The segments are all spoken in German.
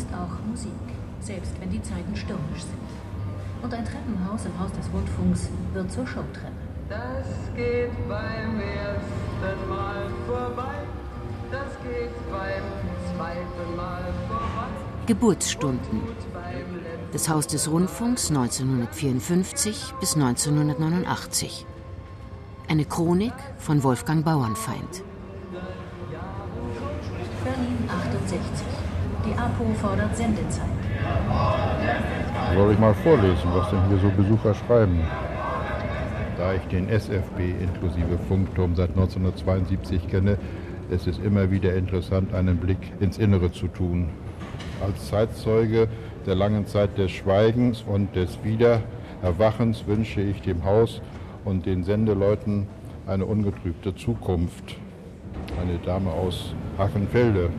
ist auch Musik, selbst wenn die Zeiten stürmisch sind. Und ein Treppenhaus im Haus des Rundfunks wird zur Showtreppe. Das geht beim ersten Mal vorbei. Das geht beim zweiten Mal vorbei. Geburtsstunden. Das Haus des Rundfunks 1954 bis 1989. Eine Chronik von Wolfgang Bauernfeind. Berlin 68. Die APO fordert Sendezeit. Soll ich mal vorlesen, was denn hier so Besucher schreiben? Da ich den SFB inklusive Funkturm seit 1972 kenne, ist es immer wieder interessant, einen Blick ins Innere zu tun. Als Zeitzeuge der langen Zeit des Schweigens und des Wiedererwachens wünsche ich dem Haus und den Sendeleuten eine ungetrübte Zukunft. Eine Dame aus Hachenfelde.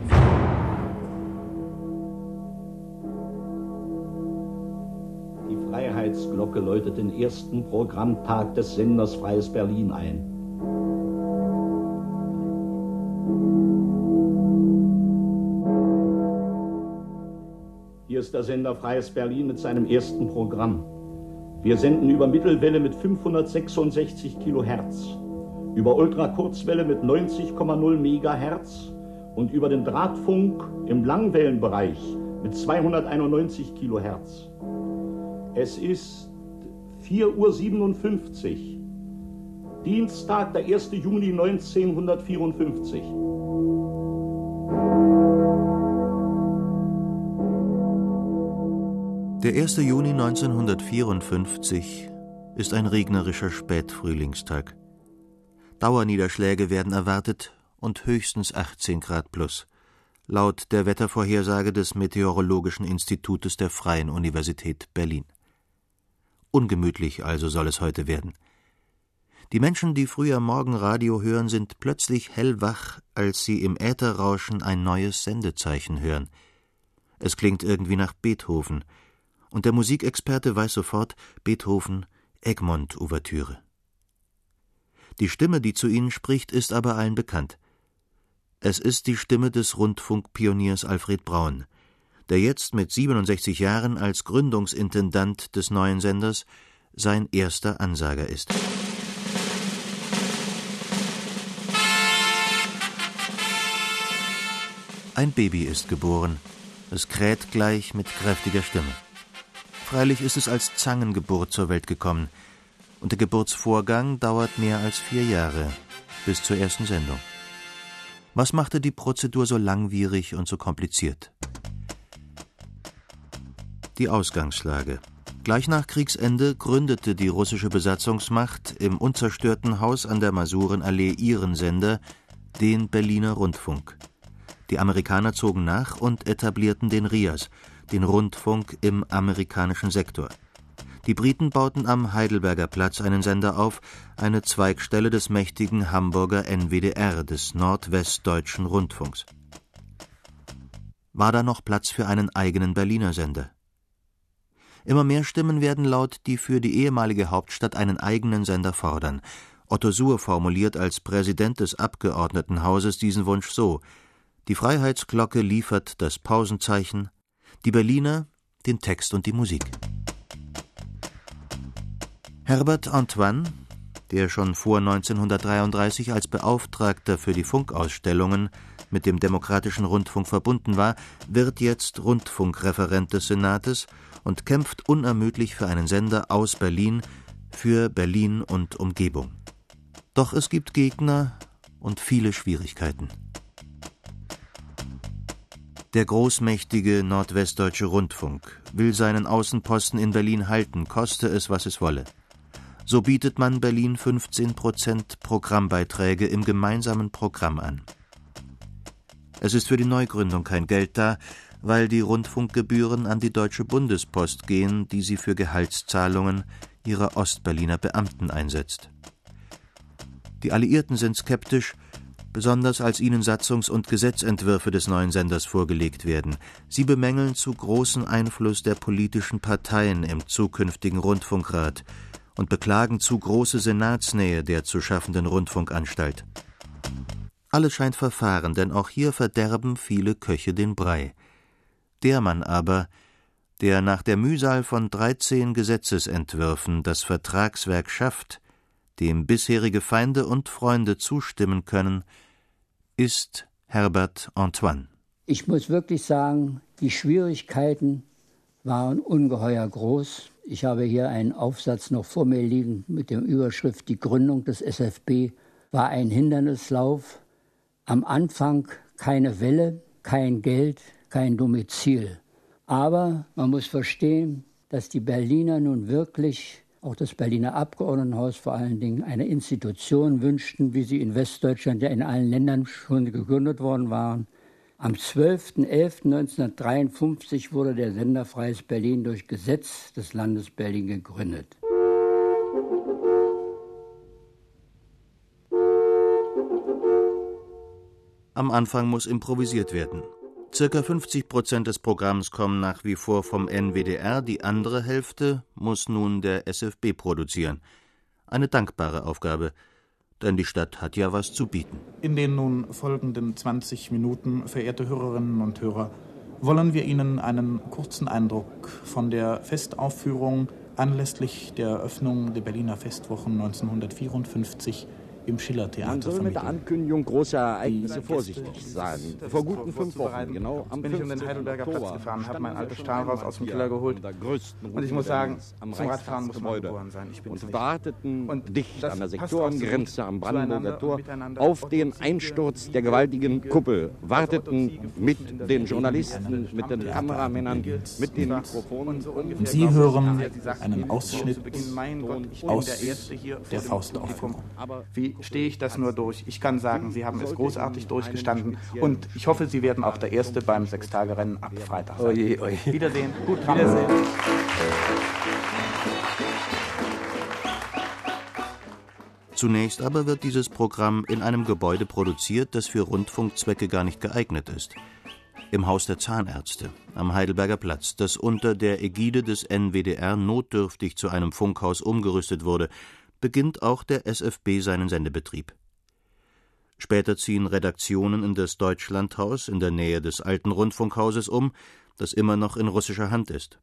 Freiheitsglocke läutet den ersten Programmtag des Senders Freies Berlin ein. Hier ist der Sender Freies Berlin mit seinem ersten Programm. Wir senden über Mittelwelle mit 566 Kilohertz, über Ultrakurzwelle mit 90,0 Megahertz und über den Drahtfunk im Langwellenbereich mit 291 Kilohertz. Es ist 4.57 Uhr, Dienstag, der 1. Juni 1954. Der 1. Juni 1954 ist ein regnerischer Spätfrühlingstag. Dauerniederschläge werden erwartet und höchstens 18 Grad plus, laut der Wettervorhersage des Meteorologischen Institutes der Freien Universität Berlin. Ungemütlich also soll es heute werden. Die Menschen, die früher Morgenradio hören, sind plötzlich hellwach, als sie im Ätherrauschen ein neues Sendezeichen hören. Es klingt irgendwie nach Beethoven, und der Musikexperte weiß sofort Beethoven Egmont Ouvertüre. Die Stimme, die zu ihnen spricht, ist aber allen bekannt. Es ist die Stimme des Rundfunkpioniers Alfred Braun, der jetzt mit 67 Jahren als Gründungsintendant des neuen Senders sein erster Ansager ist. Ein Baby ist geboren. Es kräht gleich mit kräftiger Stimme. Freilich ist es als Zangengeburt zur Welt gekommen, und der Geburtsvorgang dauert mehr als vier Jahre, bis zur ersten Sendung. Was machte die Prozedur so langwierig und so kompliziert? Die Ausgangslage. Gleich nach Kriegsende gründete die russische Besatzungsmacht im unzerstörten Haus an der Masurenallee ihren Sender, den Berliner Rundfunk. Die Amerikaner zogen nach und etablierten den RIAS, den Rundfunk im amerikanischen Sektor. Die Briten bauten am Heidelberger Platz einen Sender auf, eine Zweigstelle des mächtigen Hamburger NWDR, des Nordwestdeutschen Rundfunks. War da noch Platz für einen eigenen Berliner Sender? Immer mehr Stimmen werden laut, die für die ehemalige Hauptstadt einen eigenen Sender fordern. Otto Suhr formuliert als Präsident des Abgeordnetenhauses diesen Wunsch so: Die Freiheitsglocke liefert das Pausenzeichen, die Berliner den Text und die Musik. Herbert Antoine, der schon vor 1933 als Beauftragter für die Funkausstellungen mit dem Demokratischen Rundfunk verbunden war, wird jetzt Rundfunkreferent des Senates und kämpft unermüdlich für einen Sender aus Berlin, für Berlin und Umgebung. Doch es gibt Gegner und viele Schwierigkeiten. Der großmächtige Nordwestdeutsche Rundfunk will seinen Außenposten in Berlin halten, koste es, was es wolle. So bietet man Berlin 15 Prozent Programmbeiträge im gemeinsamen Programm an. Es ist für die Neugründung kein Geld da, weil die Rundfunkgebühren an die Deutsche Bundespost gehen, die sie für Gehaltszahlungen ihrer Ostberliner Beamten einsetzt. Die Alliierten sind skeptisch, besonders als ihnen Satzungs- und Gesetzentwürfe des neuen Senders vorgelegt werden. Sie bemängeln zu großen Einfluss der politischen Parteien im zukünftigen Rundfunkrat und beklagen zu große Senatsnähe der zu schaffenden Rundfunkanstalt. Alles scheint verfahren, denn auch hier verderben viele Köche den Brei. Der Mann aber, der nach der Mühsal von dreizehn Gesetzesentwürfen das Vertragswerk schafft, dem bisherige Feinde und Freunde zustimmen können, ist Herbert Antoine. Ich muss wirklich sagen, die Schwierigkeiten waren ungeheuer groß. Ich habe hier einen Aufsatz noch vor mir liegen mit der Überschrift Die Gründung des SFB war ein Hindernislauf. Am Anfang keine Welle, kein Geld, kein Domizil. Aber man muss verstehen, dass die Berliner nun wirklich, auch das Berliner Abgeordnetenhaus vor allen Dingen, eine Institution wünschten, wie sie in Westdeutschland ja in allen Ländern schon gegründet worden waren. Am 12.11.1953 wurde der Sender Freies Berlin durch Gesetz des Landes Berlin gegründet. Am Anfang muss improvisiert werden. Circa 50 Prozent des Programms kommen nach wie vor vom NWDR, die andere Hälfte muss nun der SFB produzieren. Eine dankbare Aufgabe, denn die Stadt hat ja was zu bieten. In den nun folgenden 20 Minuten, verehrte Hörerinnen und Hörer, wollen wir Ihnen einen kurzen Eindruck von der Festaufführung anlässlich der Eröffnung der Berliner Festwochen 1954 im Schillertheater Man soll mit der Ankündigung großer Ereignisse vorsichtig sein. Vor guten fünf Wochen, genau am bin ich um den Heidelberger Platz gefahren, habe mein altes Stahlhaus aus dem Keller geholt. Und ich muss sagen, zum Radfahren muss man geboren sein. Ich bin und warteten und dicht an der Sektorengrenze am Brandenburger Tor auf den Einsturz der gewaltigen Kuppel. Warteten mit den Journalisten, mit den Kameramännern, mit den Mikrofonen. Und Sie hören einen Ausschnitt aus der Faustaufführung. Wie stehe ich das nur durch. Ich kann sagen, Sie haben es großartig durchgestanden und ich hoffe, Sie werden auch der Erste beim Sechstagerennen ab Freitag sein. Oje, oje. Wiedersehen. Gut, Wiedersehen. Zunächst aber wird dieses Programm in einem Gebäude produziert, das für Rundfunkzwecke gar nicht geeignet ist. Im Haus der Zahnärzte am Heidelberger Platz, das unter der Ägide des NWDR notdürftig zu einem Funkhaus umgerüstet wurde, beginnt auch der SFB seinen Sendebetrieb. Später ziehen Redaktionen in das Deutschlandhaus in der Nähe des alten Rundfunkhauses um, das immer noch in russischer Hand ist.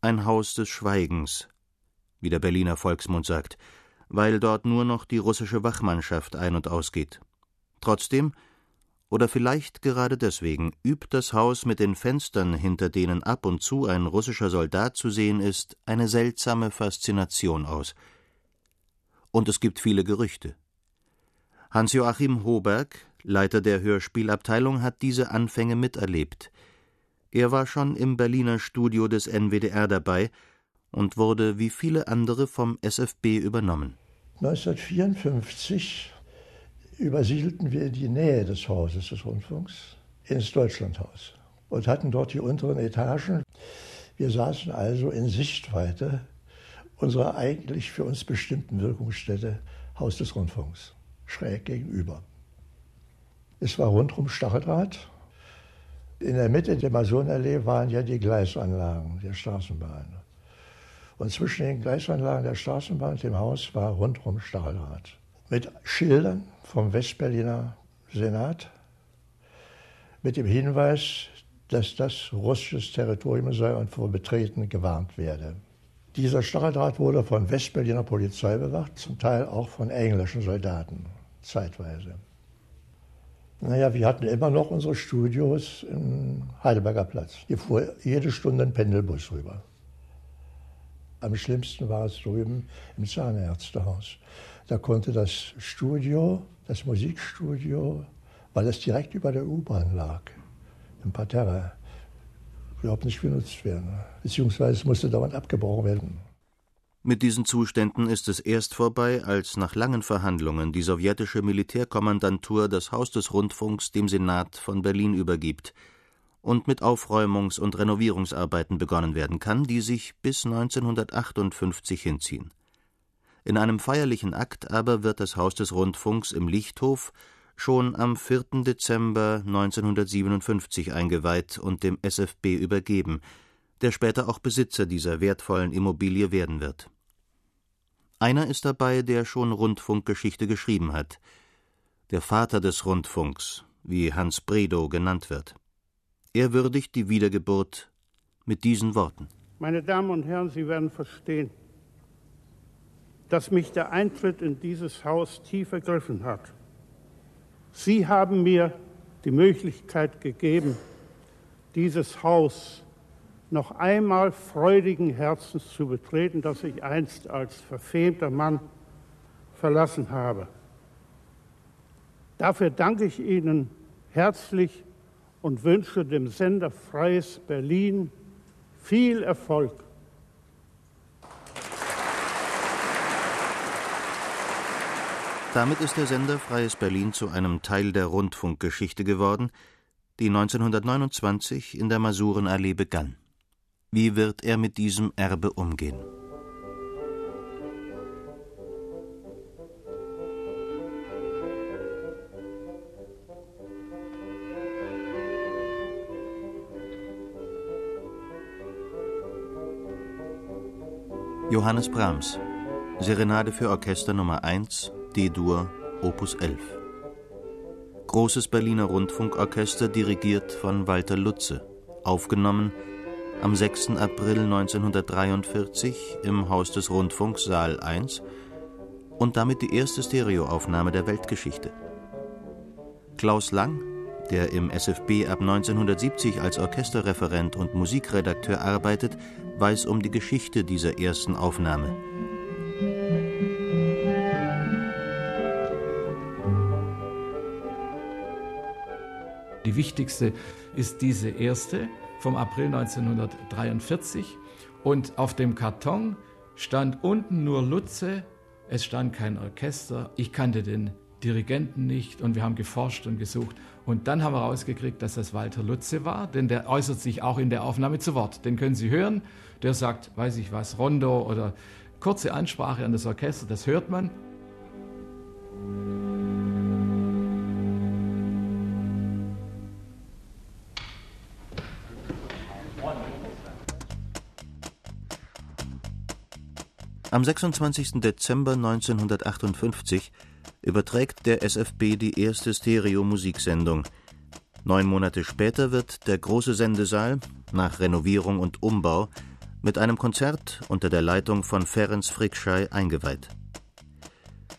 Ein Haus des Schweigens, wie der Berliner Volksmund sagt, weil dort nur noch die russische Wachmannschaft ein- und ausgeht. Trotzdem, oder vielleicht gerade deswegen, übt das Haus mit den Fenstern, hinter denen ab und zu ein russischer Soldat zu sehen ist, eine seltsame Faszination aus – und es gibt viele Gerüchte. Hans-Joachim Hoberg, Leiter der Hörspielabteilung, hat diese Anfänge miterlebt. Er war schon im Berliner Studio des NWDR dabei und wurde wie viele andere vom SFB übernommen. 1954 übersiedelten wir in die Nähe des Hauses des Rundfunks ins Deutschlandhaus und hatten dort die unteren Etagen. Wir saßen also in Sichtweite unserer eigentlich für uns bestimmten Wirkungsstätte Haus des Rundfunks, schräg gegenüber. Es war rundum Stacheldraht. In der Mitte der Masonallee waren ja die Gleisanlagen der Straßenbahn. Und zwischen den Gleisanlagen der Straßenbahn und dem Haus war rundum Stacheldraht. Mit Schildern vom Westberliner Senat, mit dem Hinweis, dass das russisches Territorium sei und vor Betreten gewarnt werde. Dieser Stacheldraht wurde von Westberliner Polizei bewacht, zum Teil auch von englischen Soldaten, zeitweise. Naja, wir hatten immer noch unsere Studios im Heidelberger Platz. Hier fuhr jede Stunde ein Pendelbus rüber. Am schlimmsten war es drüben im Zahnärztehaus. Da konnte das Studio, das Musikstudio, weil es direkt über der U-Bahn lag, im Parterre, überhaupt nicht genutzt werden. Beziehungsweise musste dauernd abgebrochen werden. Mit diesen Zuständen ist es erst vorbei, als nach langen Verhandlungen die sowjetische Militärkommandantur das Haus des Rundfunks dem Senat von Berlin übergibt und mit Aufräumungs- und Renovierungsarbeiten begonnen werden kann, die sich bis 1958 hinziehen. In einem feierlichen Akt aber wird das Haus des Rundfunks im Lichthof schon am 4. Dezember 1957 eingeweiht und dem SFB übergeben, der später auch Besitzer dieser wertvollen Immobilie werden wird. Einer ist dabei, der schon Rundfunkgeschichte geschrieben hat, der Vater des Rundfunks, wie Hans Bredow genannt wird. Er würdigt die Wiedergeburt mit diesen Worten. Meine Damen und Herren, Sie werden verstehen, dass mich der Eintritt in dieses Haus tief ergriffen hat. Sie haben mir die Möglichkeit gegeben, dieses Haus noch einmal freudigen Herzens zu betreten, das ich einst als verfemter Mann verlassen habe. Dafür danke ich Ihnen herzlich und wünsche dem Sender Freies Berlin viel Erfolg. Damit ist der Sender Freies Berlin zu einem Teil der Rundfunkgeschichte geworden, die 1929 in der Masurenallee begann. Wie wird er mit diesem Erbe umgehen? Johannes Brahms Serenade für Orchester Nummer 1 D-Dur Opus 11 Großes Berliner Rundfunkorchester dirigiert von Walter Lutze aufgenommen am 6. April 1943 im Haus des Rundfunks Saal 1 und damit die erste Stereoaufnahme der Weltgeschichte. Klaus Lang, der im SFB ab 1970 als Orchesterreferent und Musikredakteur arbeitet, weiß um die Geschichte dieser ersten Aufnahme. Die wichtigste ist diese erste vom April 1943 und auf dem Karton stand unten nur Lutze, es stand kein Orchester, ich kannte den Dirigenten nicht und wir haben geforscht und gesucht und dann haben wir rausgekriegt, dass das Walter Lutze war, denn der äußert sich auch in der Aufnahme zu Wort. Den können Sie hören. Der sagt, weiß ich was, Rondo oder kurze Ansprache an das Orchester, das hört man. Am 26. Dezember 1958 überträgt der SFB die erste Stereo-Musiksendung. Neun Monate später wird der große Sendesaal, nach Renovierung und Umbau, mit einem Konzert unter der Leitung von Ferenc Frickschei eingeweiht.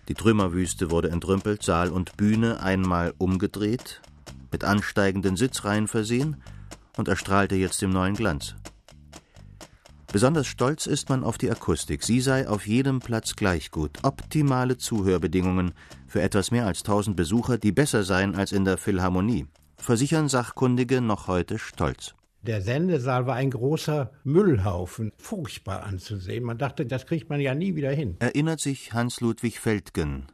Die Trümmerwüste wurde entrümpelt, Saal und Bühne einmal umgedreht, mit ansteigenden Sitzreihen versehen und erstrahlte jetzt im neuen Glanz. Besonders stolz ist man auf die Akustik. Sie sei auf jedem Platz gleich gut. Optimale Zuhörbedingungen für etwas mehr als 1000 Besucher, die besser seien als in der Philharmonie. Versichern Sachkundige noch heute stolz. Der Sendesaal war ein großer Müllhaufen, furchtbar anzusehen. Man dachte, das kriegt man ja nie wieder hin. Erinnert sich Hans-Ludwig Feldgen,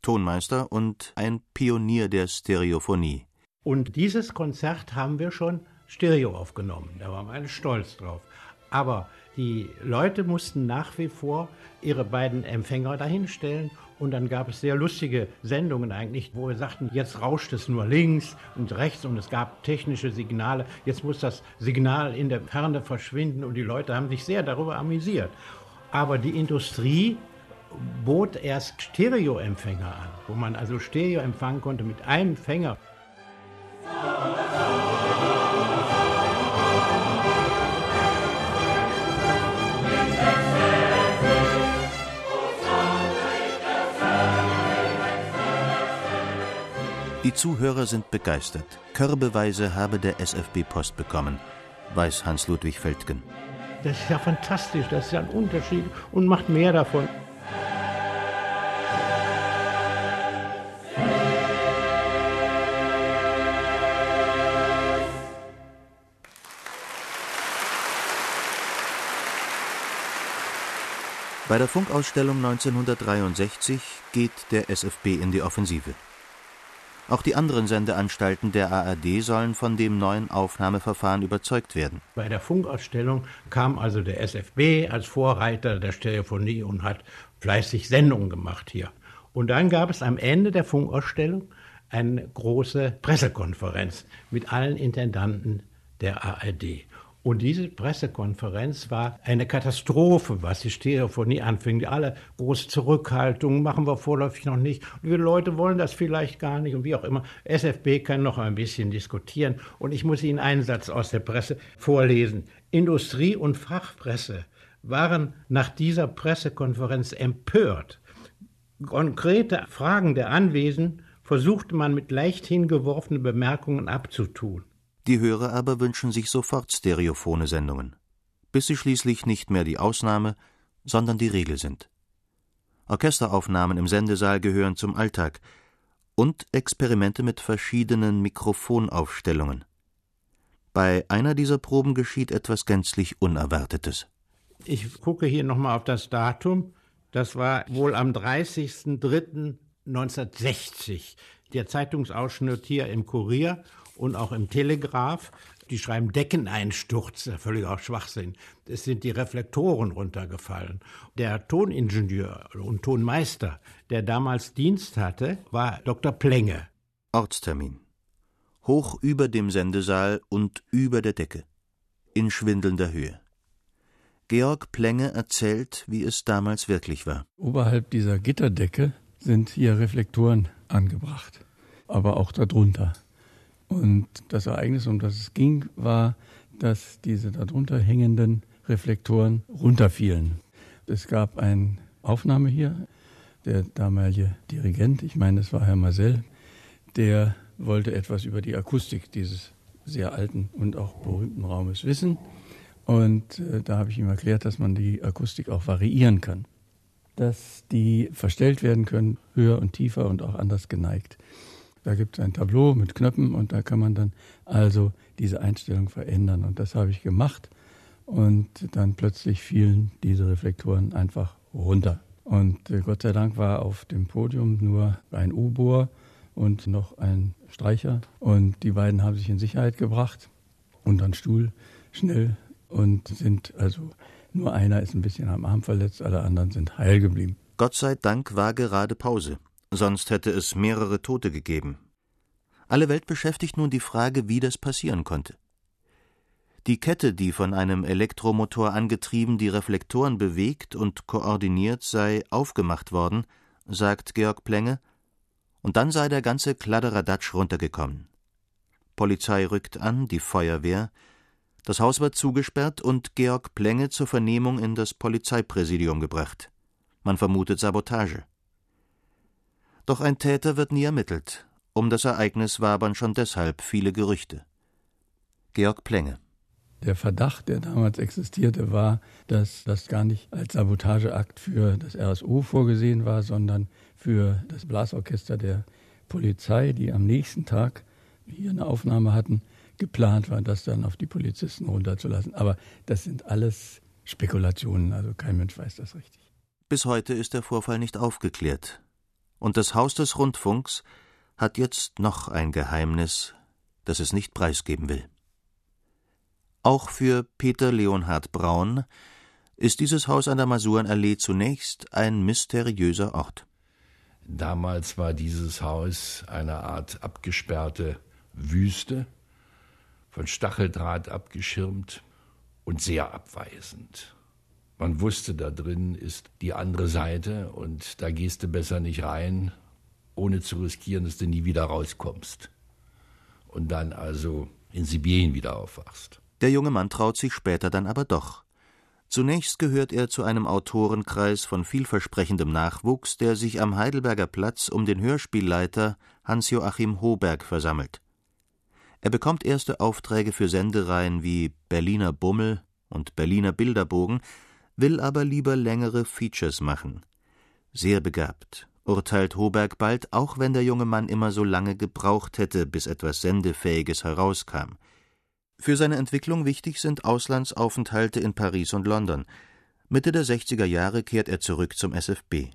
Tonmeister und ein Pionier der Stereophonie. Und dieses Konzert haben wir schon Stereo aufgenommen. Da waren wir alle stolz drauf. Aber die Leute mussten nach wie vor ihre beiden Empfänger dahinstellen und dann gab es sehr lustige Sendungen eigentlich, wo wir sagten, jetzt rauscht es nur links und rechts und es gab technische Signale. Jetzt muss das Signal in der Ferne verschwinden und die Leute haben sich sehr darüber amüsiert. Aber die Industrie bot erst Stereoempfänger an, wo man also Stereo empfangen konnte mit einem Fänger. Die Zuhörer sind begeistert. Körbeweise habe der SFB Post bekommen, weiß Hans-Ludwig Feldgen. Das ist ja fantastisch, das ist ja ein Unterschied und macht mehr davon. Bei der Funkausstellung 1963 geht der SFB in die Offensive. Auch die anderen Sendeanstalten der ARD sollen von dem neuen Aufnahmeverfahren überzeugt werden. Bei der Funkausstellung kam also der SFB als Vorreiter der Stereophonie und hat fleißig Sendungen gemacht hier. Und dann gab es am Ende der Funkausstellung eine große Pressekonferenz mit allen Intendanten der ARD. Und diese Pressekonferenz war eine Katastrophe, was die Stereophonie anfing. Alle große Zurückhaltung, machen wir vorläufig noch nicht. Und die Leute wollen das vielleicht gar nicht und wie auch immer. SFB kann noch ein bisschen diskutieren. Und ich muss Ihnen einen Satz aus der Presse vorlesen. Industrie- und Fachpresse waren nach dieser Pressekonferenz empört. Konkrete Fragen der Anwesenden versuchte man mit leicht hingeworfenen Bemerkungen abzutun. Die Hörer aber wünschen sich sofort stereophone Sendungen, bis sie schließlich nicht mehr die Ausnahme, sondern die Regel sind. Orchesteraufnahmen im Sendesaal gehören zum Alltag und Experimente mit verschiedenen Mikrofonaufstellungen. Bei einer dieser Proben geschieht etwas gänzlich Unerwartetes. Ich gucke hier nochmal auf das Datum. Das war wohl am 30.03.1960. Der Zeitungsausschnitt hier im Kurier und auch im Telegraph. Die schreiben Deckeneinsturz, völliger Schwachsinn. Es sind die Reflektoren runtergefallen. Der Toningenieur und Tonmeister, der damals Dienst hatte, war Dr. Plenge. Ortstermin. Hoch über dem Sendesaal und über der Decke. In schwindelnder Höhe. Georg Plenge erzählt, wie es damals wirklich war. Oberhalb dieser Gitterdecke sind hier Reflektoren angebracht, aber auch darunter. Und das Ereignis, um das es ging, war, dass diese darunter hängenden Reflektoren runterfielen. Es gab eine Aufnahme hier. Der damalige Dirigent, ich meine, es war Herr Marcel, der wollte etwas über die Akustik dieses sehr alten und auch berühmten Raumes wissen. Und äh, da habe ich ihm erklärt, dass man die Akustik auch variieren kann. Dass die verstellt werden können, höher und tiefer und auch anders geneigt. Da gibt es ein Tableau mit Knöpfen und da kann man dann also diese Einstellung verändern. Und das habe ich gemacht. Und dann plötzlich fielen diese Reflektoren einfach runter. Und äh, Gott sei Dank war auf dem Podium nur ein U-Bohr und noch ein Streicher. Und die beiden haben sich in Sicherheit gebracht und dann Stuhl schnell und sind also nur einer ist ein bisschen am Arm verletzt, alle anderen sind heil geblieben. Gott sei Dank war gerade Pause sonst hätte es mehrere Tote gegeben. Alle Welt beschäftigt nun die Frage, wie das passieren konnte. Die Kette, die von einem Elektromotor angetrieben die Reflektoren bewegt und koordiniert, sei aufgemacht worden, sagt Georg Plenge, und dann sei der ganze Kladderadatsch runtergekommen. Polizei rückt an, die Feuerwehr, das Haus wird zugesperrt und Georg Plenge zur Vernehmung in das Polizeipräsidium gebracht. Man vermutet Sabotage. Doch ein Täter wird nie ermittelt. Um das Ereignis wabern schon deshalb viele Gerüchte. Georg Plenge. Der Verdacht, der damals existierte, war, dass das gar nicht als Sabotageakt für das RSO vorgesehen war, sondern für das Blasorchester der Polizei, die am nächsten Tag hier eine Aufnahme hatten, geplant war, das dann auf die Polizisten runterzulassen. Aber das sind alles Spekulationen, also kein Mensch weiß das richtig. Bis heute ist der Vorfall nicht aufgeklärt. Und das Haus des Rundfunks hat jetzt noch ein Geheimnis, das es nicht preisgeben will. Auch für Peter Leonhard Braun ist dieses Haus an der Masurenallee zunächst ein mysteriöser Ort. Damals war dieses Haus eine Art abgesperrte Wüste, von Stacheldraht abgeschirmt und sehr abweisend. Man wusste, da drin ist die andere Seite und da gehst du besser nicht rein, ohne zu riskieren, dass du nie wieder rauskommst. Und dann also in Sibirien wieder aufwachst. Der junge Mann traut sich später dann aber doch. Zunächst gehört er zu einem Autorenkreis von vielversprechendem Nachwuchs, der sich am Heidelberger Platz um den Hörspielleiter Hans-Joachim Hoberg versammelt. Er bekommt erste Aufträge für Sendereien wie Berliner Bummel und Berliner Bilderbogen, will aber lieber längere Features machen. Sehr begabt, urteilt Hoberg bald, auch wenn der junge Mann immer so lange gebraucht hätte, bis etwas Sendefähiges herauskam. Für seine Entwicklung wichtig sind Auslandsaufenthalte in Paris und London. Mitte der 60er Jahre kehrt er zurück zum SFB.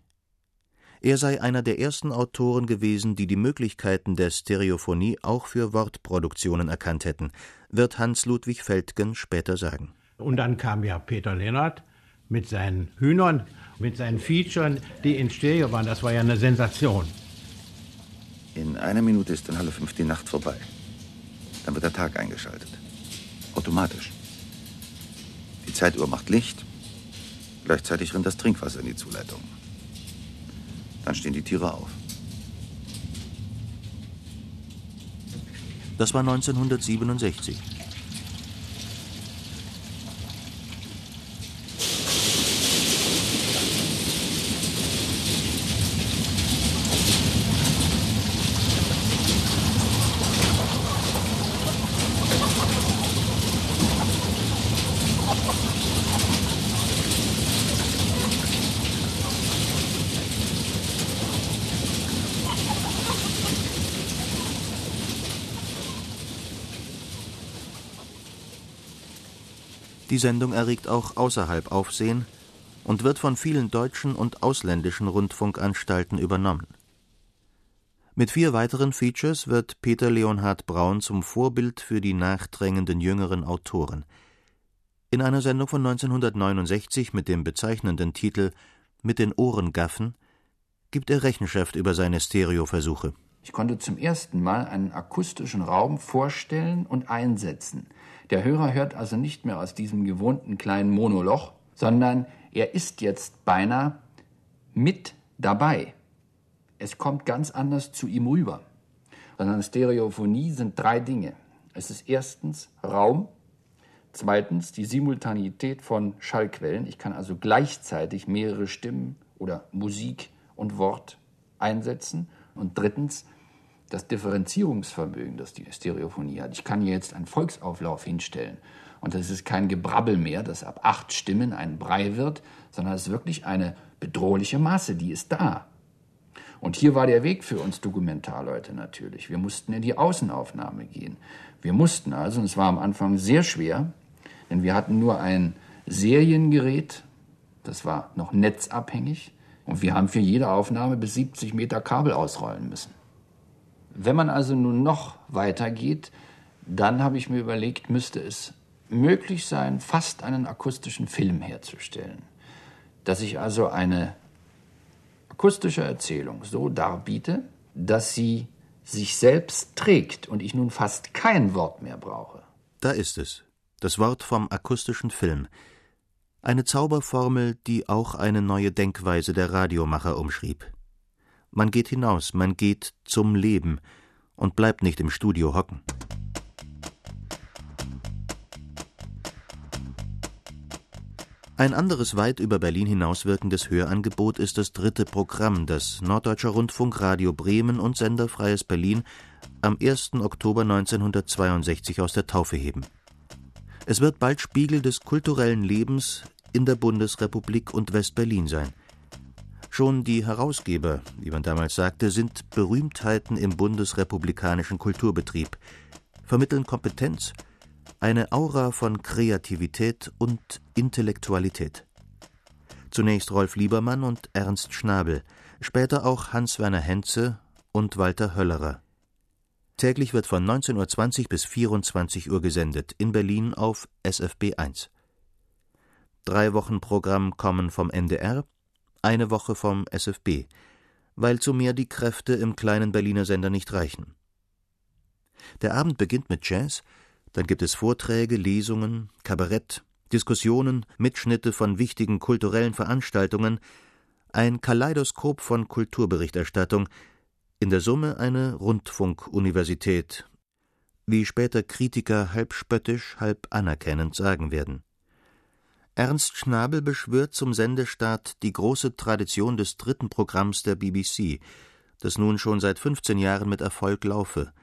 Er sei einer der ersten Autoren gewesen, die die Möglichkeiten der Stereophonie auch für Wortproduktionen erkannt hätten, wird Hans Ludwig Feldgen später sagen. Und dann kam ja Peter Lennart mit seinen Hühnern, mit seinen Features, die in Stereo waren. Das war ja eine Sensation. In einer Minute ist in Halle 5 die Nacht vorbei. Dann wird der Tag eingeschaltet. Automatisch. Die Zeituhr macht Licht. Gleichzeitig rinnt das Trinkwasser in die Zuleitung. Dann stehen die Tiere auf. Das war 1967. Sendung erregt auch außerhalb Aufsehen und wird von vielen deutschen und ausländischen Rundfunkanstalten übernommen. Mit vier weiteren Features wird Peter Leonhard Braun zum Vorbild für die nachdrängenden jüngeren Autoren. In einer Sendung von 1969 mit dem bezeichnenden Titel Mit den Ohren gaffen gibt er Rechenschaft über seine Stereoversuche. Ich konnte zum ersten Mal einen akustischen Raum vorstellen und einsetzen – der Hörer hört also nicht mehr aus diesem gewohnten kleinen Monoloch, sondern er ist jetzt beinahe mit dabei. Es kommt ganz anders zu ihm rüber. Sondern Stereophonie sind drei Dinge. Es ist erstens Raum, zweitens die Simultanität von Schallquellen. Ich kann also gleichzeitig mehrere Stimmen oder Musik und Wort einsetzen. Und drittens das Differenzierungsvermögen, das die Stereophonie hat. Ich kann hier jetzt einen Volksauflauf hinstellen und das ist kein Gebrabbel mehr, das ab acht Stimmen ein Brei wird, sondern es ist wirklich eine bedrohliche Masse, die ist da. Und hier war der Weg für uns Dokumentarleute natürlich. Wir mussten in die Außenaufnahme gehen. Wir mussten also, und es war am Anfang sehr schwer, denn wir hatten nur ein Seriengerät, das war noch netzabhängig, und wir haben für jede Aufnahme bis 70 Meter Kabel ausrollen müssen. Wenn man also nun noch weitergeht, dann habe ich mir überlegt, müsste es möglich sein, fast einen akustischen Film herzustellen. Dass ich also eine akustische Erzählung so darbiete, dass sie sich selbst trägt und ich nun fast kein Wort mehr brauche. Da ist es, das Wort vom akustischen Film. Eine Zauberformel, die auch eine neue Denkweise der Radiomacher umschrieb. Man geht hinaus, man geht zum Leben und bleibt nicht im Studio hocken. Ein anderes weit über Berlin hinauswirkendes Hörangebot ist das dritte Programm, das Norddeutscher Rundfunk, Radio Bremen und Sender Freies Berlin am 1. Oktober 1962 aus der Taufe heben. Es wird bald Spiegel des kulturellen Lebens in der Bundesrepublik und Westberlin sein. Schon die Herausgeber, wie man damals sagte, sind Berühmtheiten im bundesrepublikanischen Kulturbetrieb, vermitteln Kompetenz, eine Aura von Kreativität und Intellektualität. Zunächst Rolf Liebermann und Ernst Schnabel, später auch Hans-Werner Henze und Walter Höllerer. Täglich wird von 19.20 Uhr bis 24 Uhr gesendet, in Berlin auf SFB 1. Drei Wochen Programm kommen vom NDR, eine Woche vom SFB, weil zu mehr die Kräfte im kleinen Berliner Sender nicht reichen. Der Abend beginnt mit Jazz, dann gibt es Vorträge, Lesungen, Kabarett, Diskussionen, Mitschnitte von wichtigen kulturellen Veranstaltungen, ein Kaleidoskop von Kulturberichterstattung, in der Summe eine Rundfunkuniversität, wie später Kritiker halb spöttisch, halb anerkennend sagen werden. Ernst Schnabel beschwört zum Sendestart die große Tradition des dritten Programms der BBC, das nun schon seit 15 Jahren mit Erfolg laufe.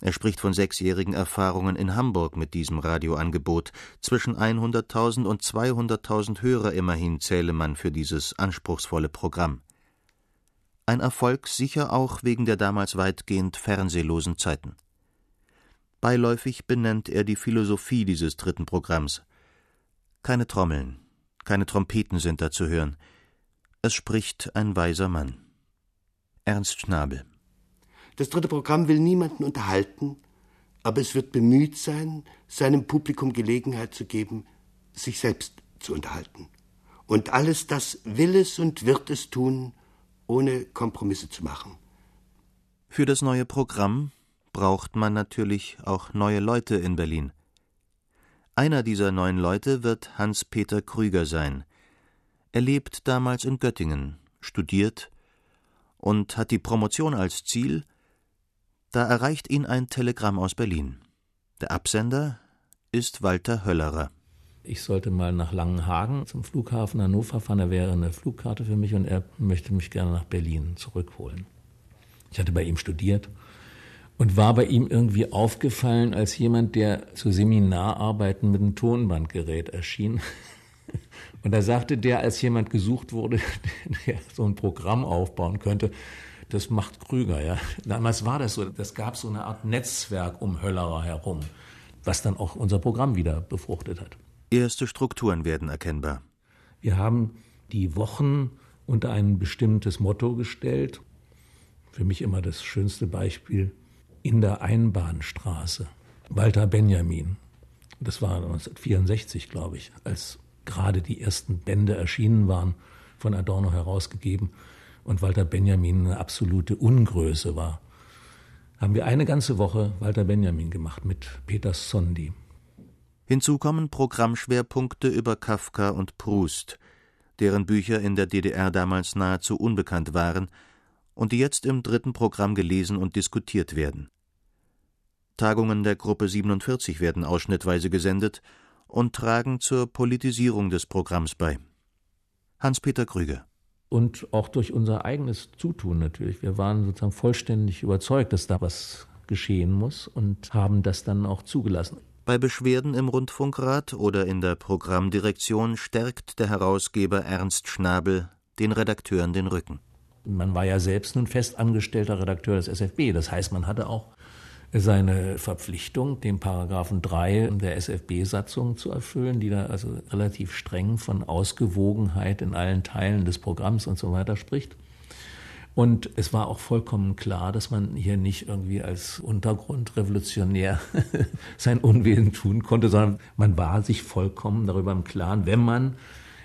Er spricht von sechsjährigen Erfahrungen in Hamburg mit diesem Radioangebot. Zwischen 100.000 und 200.000 Hörer immerhin zähle man für dieses anspruchsvolle Programm. Ein Erfolg sicher auch wegen der damals weitgehend fernsehlosen Zeiten. Beiläufig benennt er die Philosophie dieses dritten Programms. Keine Trommeln, keine Trompeten sind da zu hören. Es spricht ein weiser Mann. Ernst Schnabel. Das dritte Programm will niemanden unterhalten, aber es wird bemüht sein, seinem Publikum Gelegenheit zu geben, sich selbst zu unterhalten. Und alles das will es und wird es tun, ohne Kompromisse zu machen. Für das neue Programm braucht man natürlich auch neue Leute in Berlin. Einer dieser neun Leute wird Hans-Peter Krüger sein. Er lebt damals in Göttingen, studiert und hat die Promotion als Ziel. Da erreicht ihn ein Telegramm aus Berlin. Der Absender ist Walter Höllerer. Ich sollte mal nach Langenhagen zum Flughafen Hannover fahren. Er wäre eine Flugkarte für mich und er möchte mich gerne nach Berlin zurückholen. Ich hatte bei ihm studiert und war bei ihm irgendwie aufgefallen als jemand, der zu Seminararbeiten mit einem Tonbandgerät erschien. Und da sagte der, als jemand gesucht wurde, der so ein Programm aufbauen könnte, das macht Krüger, ja. Damals war das so, das gab so eine Art Netzwerk um Höllerer herum, was dann auch unser Programm wieder befruchtet hat. Erste Strukturen werden erkennbar. Wir haben die Wochen unter ein bestimmtes Motto gestellt. Für mich immer das schönste Beispiel in der Einbahnstraße. Walter Benjamin. Das war 1964, glaube ich, als gerade die ersten Bände erschienen waren, von Adorno herausgegeben und Walter Benjamin eine absolute Ungröße war. Haben wir eine ganze Woche Walter Benjamin gemacht mit Peter Sondi. Hinzu kommen Programmschwerpunkte über Kafka und Proust, deren Bücher in der DDR damals nahezu unbekannt waren und die jetzt im dritten Programm gelesen und diskutiert werden. Tagungen der Gruppe 47 werden ausschnittweise gesendet und tragen zur Politisierung des Programms bei. Hans-Peter Krüger. Und auch durch unser eigenes Zutun natürlich. Wir waren sozusagen vollständig überzeugt, dass da was geschehen muss und haben das dann auch zugelassen. Bei Beschwerden im Rundfunkrat oder in der Programmdirektion stärkt der Herausgeber Ernst Schnabel den Redakteuren den Rücken. Man war ja selbst nun festangestellter Redakteur des SFB. Das heißt, man hatte auch seine Verpflichtung, den Paragraphen 3 der SFB-Satzung zu erfüllen, die da also relativ streng von Ausgewogenheit in allen Teilen des Programms und so weiter spricht. Und es war auch vollkommen klar, dass man hier nicht irgendwie als Untergrundrevolutionär sein Unwesen tun konnte, sondern man war sich vollkommen darüber im Klaren, wenn man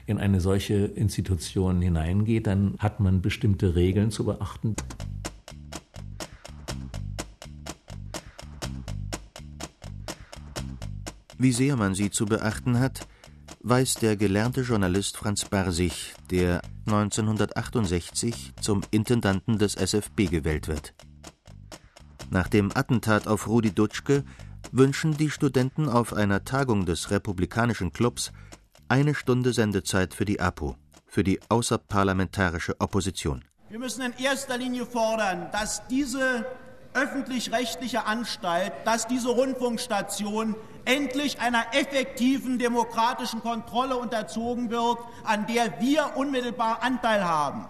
in eine solche Institution hineingeht, dann hat man bestimmte Regeln zu beachten. Wie sehr man sie zu beachten hat, weiß der gelernte Journalist Franz Barsig, der 1968 zum Intendanten des SFB gewählt wird. Nach dem Attentat auf Rudi Dutschke wünschen die Studenten auf einer Tagung des Republikanischen Clubs eine Stunde Sendezeit für die APO, für die außerparlamentarische Opposition. Wir müssen in erster Linie fordern, dass diese öffentlich-rechtliche Anstalt, dass diese Rundfunkstation endlich einer effektiven demokratischen Kontrolle unterzogen wird, an der wir unmittelbar Anteil haben.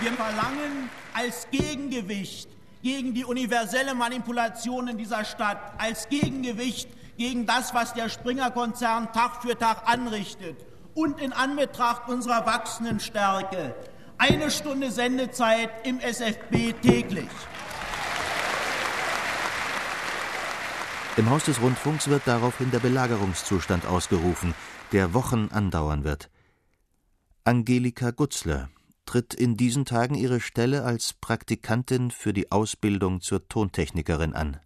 Wir verlangen als Gegengewicht gegen die universelle Manipulation in dieser Stadt, als Gegengewicht gegen das, was der Springer-Konzern Tag für Tag anrichtet und in Anbetracht unserer wachsenden Stärke eine Stunde Sendezeit im SFB täglich. Im Haus des Rundfunks wird daraufhin der Belagerungszustand ausgerufen, der Wochen andauern wird. Angelika Gutzler tritt in diesen Tagen ihre Stelle als Praktikantin für die Ausbildung zur Tontechnikerin an.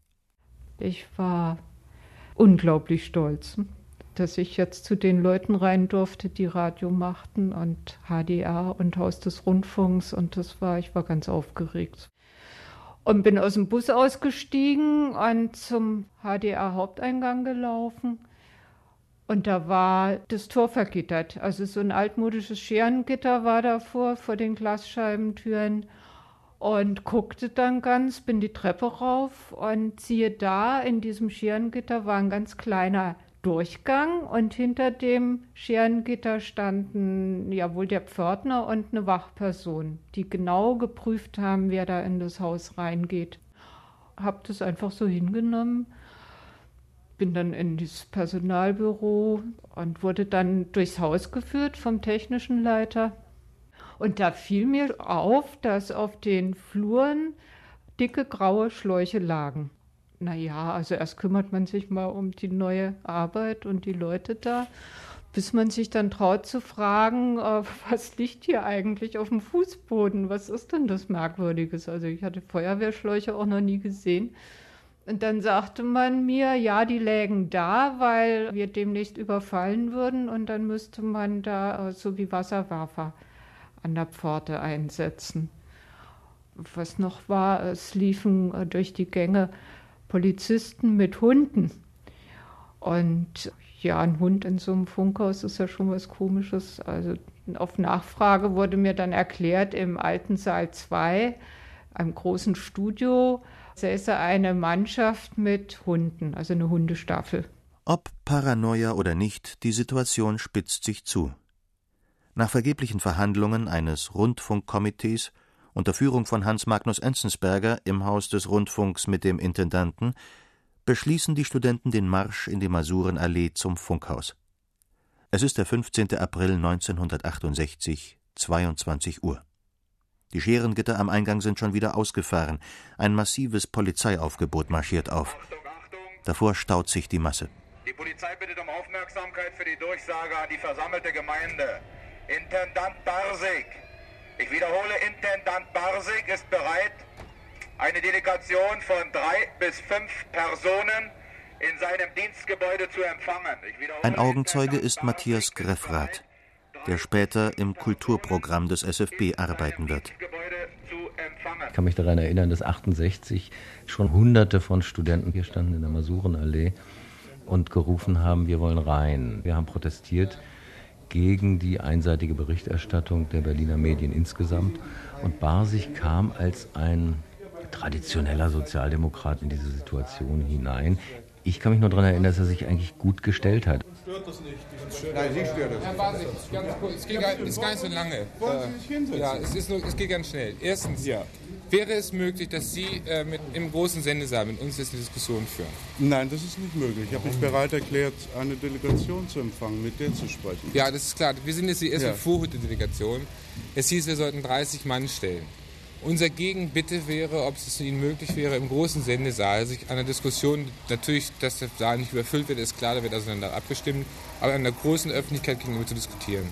Ich war unglaublich stolz dass ich jetzt zu den Leuten rein durfte, die Radio machten und HDR und Haus des Rundfunks und das war, ich war ganz aufgeregt. Und bin aus dem Bus ausgestiegen und zum HDR Haupteingang gelaufen. Und da war das Tor vergittert. Also so ein altmodisches Scherengitter war davor, vor den Glasscheibentüren. Und guckte dann ganz, bin die Treppe rauf und siehe da, in diesem Scherengitter war ein ganz kleiner Durchgang und hinter dem Scherengitter standen ja wohl der Pförtner und eine Wachperson, die genau geprüft haben, wer da in das Haus reingeht. Hab das einfach so hingenommen, bin dann in dieses Personalbüro und wurde dann durchs Haus geführt vom technischen Leiter. Und da fiel mir auf, dass auf den Fluren dicke graue Schläuche lagen naja, also erst kümmert man sich mal um die neue Arbeit und die Leute da. bis man sich dann traut zu fragen, äh, was liegt hier eigentlich auf dem Fußboden? Was ist denn das Merkwürdiges? Also ich hatte Feuerwehrschläuche auch noch nie gesehen. Und dann sagte man mir, ja, die lägen da, weil wir demnächst überfallen würden und dann müsste man da äh, so wie Wasserwerfer an der Pforte einsetzen. Was noch war, es liefen äh, durch die Gänge Polizisten mit Hunden. Und ja, ein Hund in so einem Funkhaus ist ja schon was Komisches. Also auf Nachfrage wurde mir dann erklärt, im alten Saal 2, einem großen Studio, säße eine Mannschaft mit Hunden, also eine Hundestaffel. Ob Paranoia oder nicht, die Situation spitzt sich zu. Nach vergeblichen Verhandlungen eines Rundfunkkomitees unter Führung von Hans Magnus Enzensberger im Haus des Rundfunks mit dem Intendanten beschließen die Studenten den Marsch in die Masurenallee zum Funkhaus. Es ist der 15. April 1968, 22 Uhr. Die Scherengitter am Eingang sind schon wieder ausgefahren. Ein massives Polizeiaufgebot marschiert auf. Davor staut sich die Masse. Die Polizei bittet um Aufmerksamkeit für die Durchsage an die versammelte Gemeinde. Intendant Barsig. Ich wiederhole, Intendant Barsig ist bereit, eine Delegation von drei bis fünf Personen in seinem Dienstgebäude zu empfangen. Ein Augenzeuge ist Matthias Greffrath, der später im Kulturprogramm des SFB arbeiten wird. Ich kann mich daran erinnern, dass 68 schon hunderte von Studenten hier standen in der Masurenallee und gerufen haben, wir wollen rein. Wir haben protestiert gegen die einseitige Berichterstattung der Berliner Medien insgesamt. Und Barsig kam als ein traditioneller Sozialdemokrat in diese Situation hinein. Ich kann mich nur daran erinnern, dass er sich eigentlich gut gestellt hat. Stört das nicht? Nein, Sie stört das. Herr Basig, ganz kurz. Es geht gar, ist gar nicht so lange. Wollen Sie sich hinsetzen? Ja, es, ist nur, es geht ganz schnell. Erstens, ja. wäre es möglich, dass Sie äh, mit, im großen Sendesaal mit uns jetzt eine Diskussion führen? Nein, das ist nicht möglich. Ich habe mich bereit erklärt, eine Delegation zu empfangen, mit der zu sprechen. Ja, das ist klar. Wir sind jetzt die erste ja. Vorhütte-Delegation. Es hieß, wir sollten 30 Mann stellen. Unser Gegenbitte wäre, ob es Ihnen möglich wäre, im großen Sendesaal sich an der Diskussion, natürlich, dass der Saal nicht überfüllt wird, ist klar, da wird auseinander abgestimmt, aber an der großen Öffentlichkeit gegenüber zu diskutieren.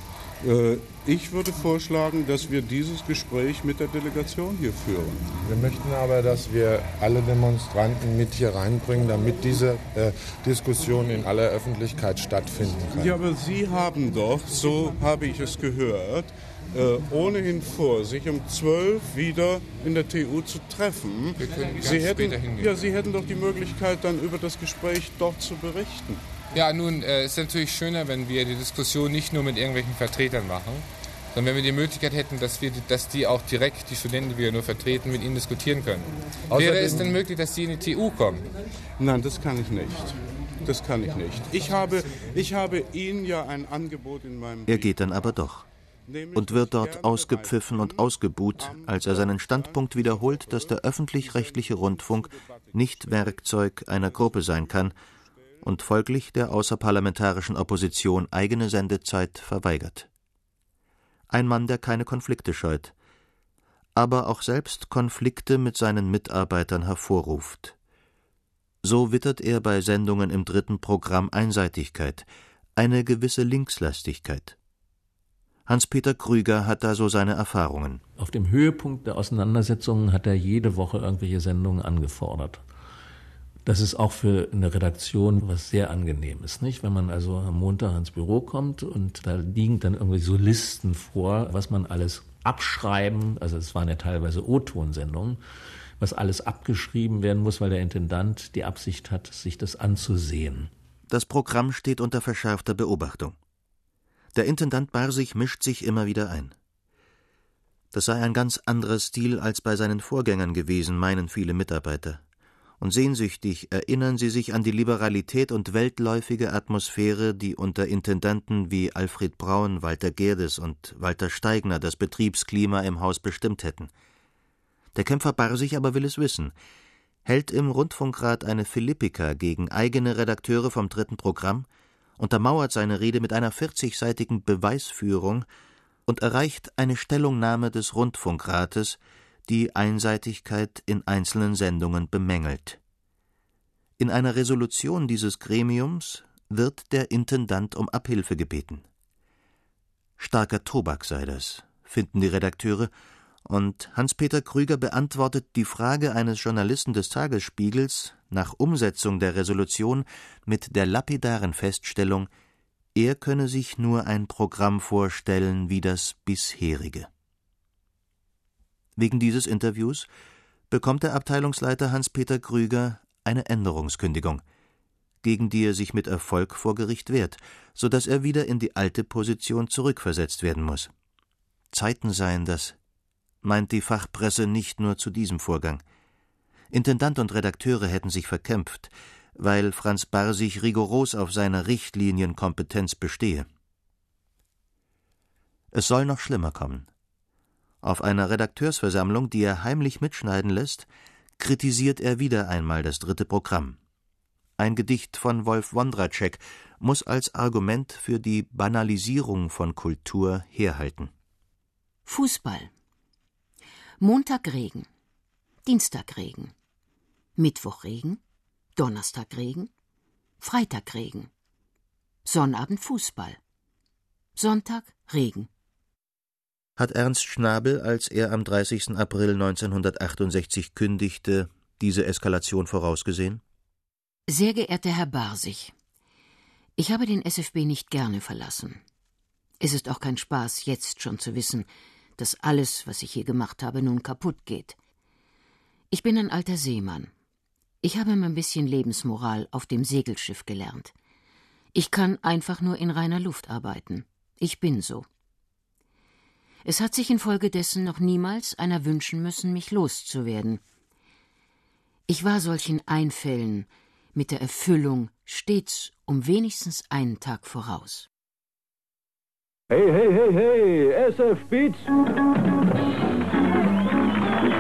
Äh, ich würde vorschlagen, dass wir dieses Gespräch mit der Delegation hier führen. Wir möchten aber, dass wir alle Demonstranten mit hier reinbringen, damit diese äh, Diskussion in aller Öffentlichkeit stattfinden kann. Ja, aber Sie haben doch, so habe ich es gehört, äh, ohnehin vor, sich um 12 wieder in der TU zu treffen. Wir können Sie hätten, ja, Sie hätten doch die Möglichkeit, dann über das Gespräch dort zu berichten. Ja, nun äh, ist natürlich schöner, wenn wir die Diskussion nicht nur mit irgendwelchen Vertretern machen, sondern wenn wir die Möglichkeit hätten, dass, wir, dass die auch direkt, die Studenten, die wir nur vertreten, mit ihnen diskutieren können. Außerdem Wäre es denn möglich, dass sie in die TU kommen? Nein, das kann ich nicht. Das kann ich nicht. Ich habe, ich habe Ihnen ja ein Angebot in meinem. Er geht dann aber doch und wird dort ausgepfiffen und ausgebuht, als er seinen Standpunkt wiederholt, dass der öffentlich-rechtliche Rundfunk nicht Werkzeug einer Gruppe sein kann und folglich der außerparlamentarischen Opposition eigene Sendezeit verweigert. Ein Mann, der keine Konflikte scheut, aber auch selbst Konflikte mit seinen Mitarbeitern hervorruft. So wittert er bei Sendungen im dritten Programm Einseitigkeit, eine gewisse Linkslastigkeit. Hans-Peter Krüger hat da so seine Erfahrungen. Auf dem Höhepunkt der Auseinandersetzungen hat er jede Woche irgendwelche Sendungen angefordert. Das ist auch für eine Redaktion was sehr angenehmes, nicht? Wenn man also am Montag ins Büro kommt und da liegen dann irgendwie so Listen vor, was man alles abschreiben, also es waren ja teilweise O-Tonsendungen, was alles abgeschrieben werden muss, weil der Intendant die Absicht hat, sich das anzusehen. Das Programm steht unter verschärfter Beobachtung. Der Intendant Barsig mischt sich immer wieder ein. Das sei ein ganz anderer Stil als bei seinen Vorgängern gewesen, meinen viele Mitarbeiter. Und sehnsüchtig erinnern sie sich an die Liberalität und weltläufige Atmosphäre, die unter Intendanten wie Alfred Braun, Walter Gerdes und Walter Steigner das Betriebsklima im Haus bestimmt hätten. Der Kämpfer Barsig aber will es wissen, hält im Rundfunkrat eine Philippika gegen eigene Redakteure vom dritten Programm, untermauert seine Rede mit einer 40-seitigen Beweisführung und erreicht eine Stellungnahme des Rundfunkrates, die Einseitigkeit in einzelnen Sendungen bemängelt. In einer Resolution dieses Gremiums wird der Intendant um Abhilfe gebeten. Starker Tobak sei das, finden die Redakteure, und Hans-Peter Krüger beantwortet die Frage eines Journalisten des Tagesspiegels nach Umsetzung der Resolution mit der lapidaren Feststellung, er könne sich nur ein Programm vorstellen wie das bisherige. Wegen dieses Interviews bekommt der Abteilungsleiter Hans-Peter Krüger eine Änderungskündigung, gegen die er sich mit Erfolg vor Gericht wehrt, so dass er wieder in die alte Position zurückversetzt werden muss. Zeiten seien das, meint die Fachpresse nicht nur zu diesem Vorgang. Intendant und Redakteure hätten sich verkämpft, weil Franz Barsig rigoros auf seiner Richtlinienkompetenz bestehe. Es soll noch schlimmer kommen. Auf einer Redakteursversammlung, die er heimlich mitschneiden lässt, kritisiert er wieder einmal das dritte Programm. Ein Gedicht von Wolf Wondracek muss als Argument für die Banalisierung von Kultur herhalten. Fußball Montag Regen, Dienstag Regen, Mittwoch Regen, Donnerstag Regen, Freitag Regen, Sonnabend Fußball, Sonntag Regen. Hat Ernst Schnabel, als er am 30. April 1968 kündigte, diese Eskalation vorausgesehen? Sehr geehrter Herr Barsig, ich habe den SFB nicht gerne verlassen. Es ist auch kein Spaß, jetzt schon zu wissen, dass alles, was ich hier gemacht habe, nun kaputt geht. Ich bin ein alter Seemann. Ich habe mein bisschen Lebensmoral auf dem Segelschiff gelernt. Ich kann einfach nur in reiner Luft arbeiten. Ich bin so. Es hat sich infolgedessen noch niemals einer wünschen müssen, mich loszuwerden. Ich war solchen Einfällen mit der Erfüllung stets um wenigstens einen Tag voraus. Hey, hey, hey, hey, SF Beats.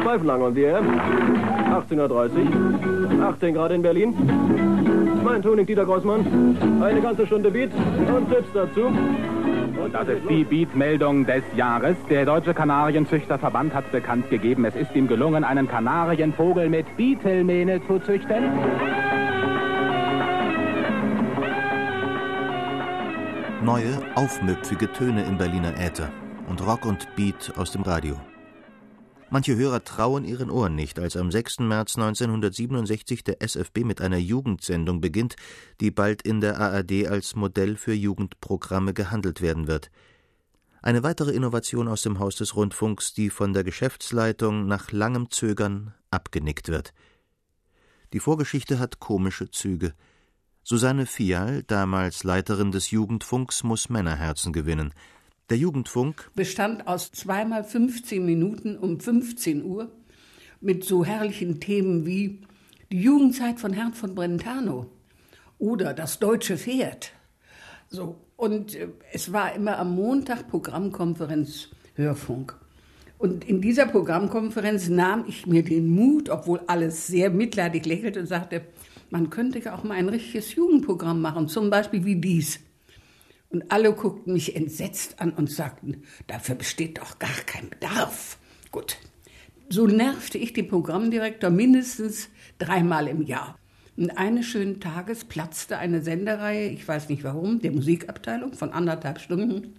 Pfeifenlang on the air. 18.30 18 Grad in Berlin. Mein Tuning Dieter Grossmann. Eine ganze Stunde Beats und Tipps dazu. Und das ist die Beat-Meldung des Jahres. Der Deutsche Kanarienzüchterverband hat bekannt gegeben, es ist ihm gelungen, einen Kanarienvogel mit Beetelmähne zu züchten. Neue, aufmüpfige Töne im Berliner Äther und Rock und Beat aus dem Radio. Manche Hörer trauen ihren Ohren nicht, als am 6. März 1967 der SFB mit einer Jugendsendung beginnt, die bald in der ARD als Modell für Jugendprogramme gehandelt werden wird. Eine weitere Innovation aus dem Haus des Rundfunks, die von der Geschäftsleitung nach langem Zögern abgenickt wird. Die Vorgeschichte hat komische Züge. Susanne Fial, damals Leiterin des Jugendfunks, muss Männerherzen gewinnen. Der Jugendfunk bestand aus zweimal 15 Minuten um 15 Uhr mit so herrlichen Themen wie die Jugendzeit von Herrn von Brentano oder das deutsche Pferd. So und äh, es war immer am Montag Programmkonferenz Hörfunk. Und in dieser Programmkonferenz nahm ich mir den Mut, obwohl alles sehr mitleidig lächelte und sagte, man könnte ja auch mal ein richtiges Jugendprogramm machen, zum Beispiel wie dies. Und alle guckten mich entsetzt an und sagten, dafür besteht doch gar kein Bedarf. Gut. So nervte ich den Programmdirektor mindestens dreimal im Jahr. Und eines schönen Tages platzte eine Sendereihe, ich weiß nicht warum, der Musikabteilung von anderthalb Stunden.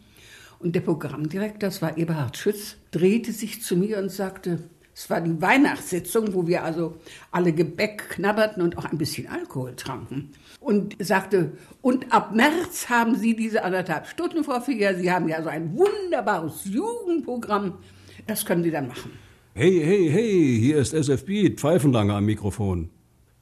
Und der Programmdirektor, das war Eberhard Schütz, drehte sich zu mir und sagte, es war die Weihnachtssitzung, wo wir also alle Gebäck knabberten und auch ein bisschen Alkohol tranken. Und sagte, und ab März haben Sie diese anderthalb Stunden, Frau Figer, Sie haben ja so ein wunderbares Jugendprogramm. Das können Sie dann machen. Hey, hey, hey, hier ist SFB, Pfeifenlanger am Mikrofon.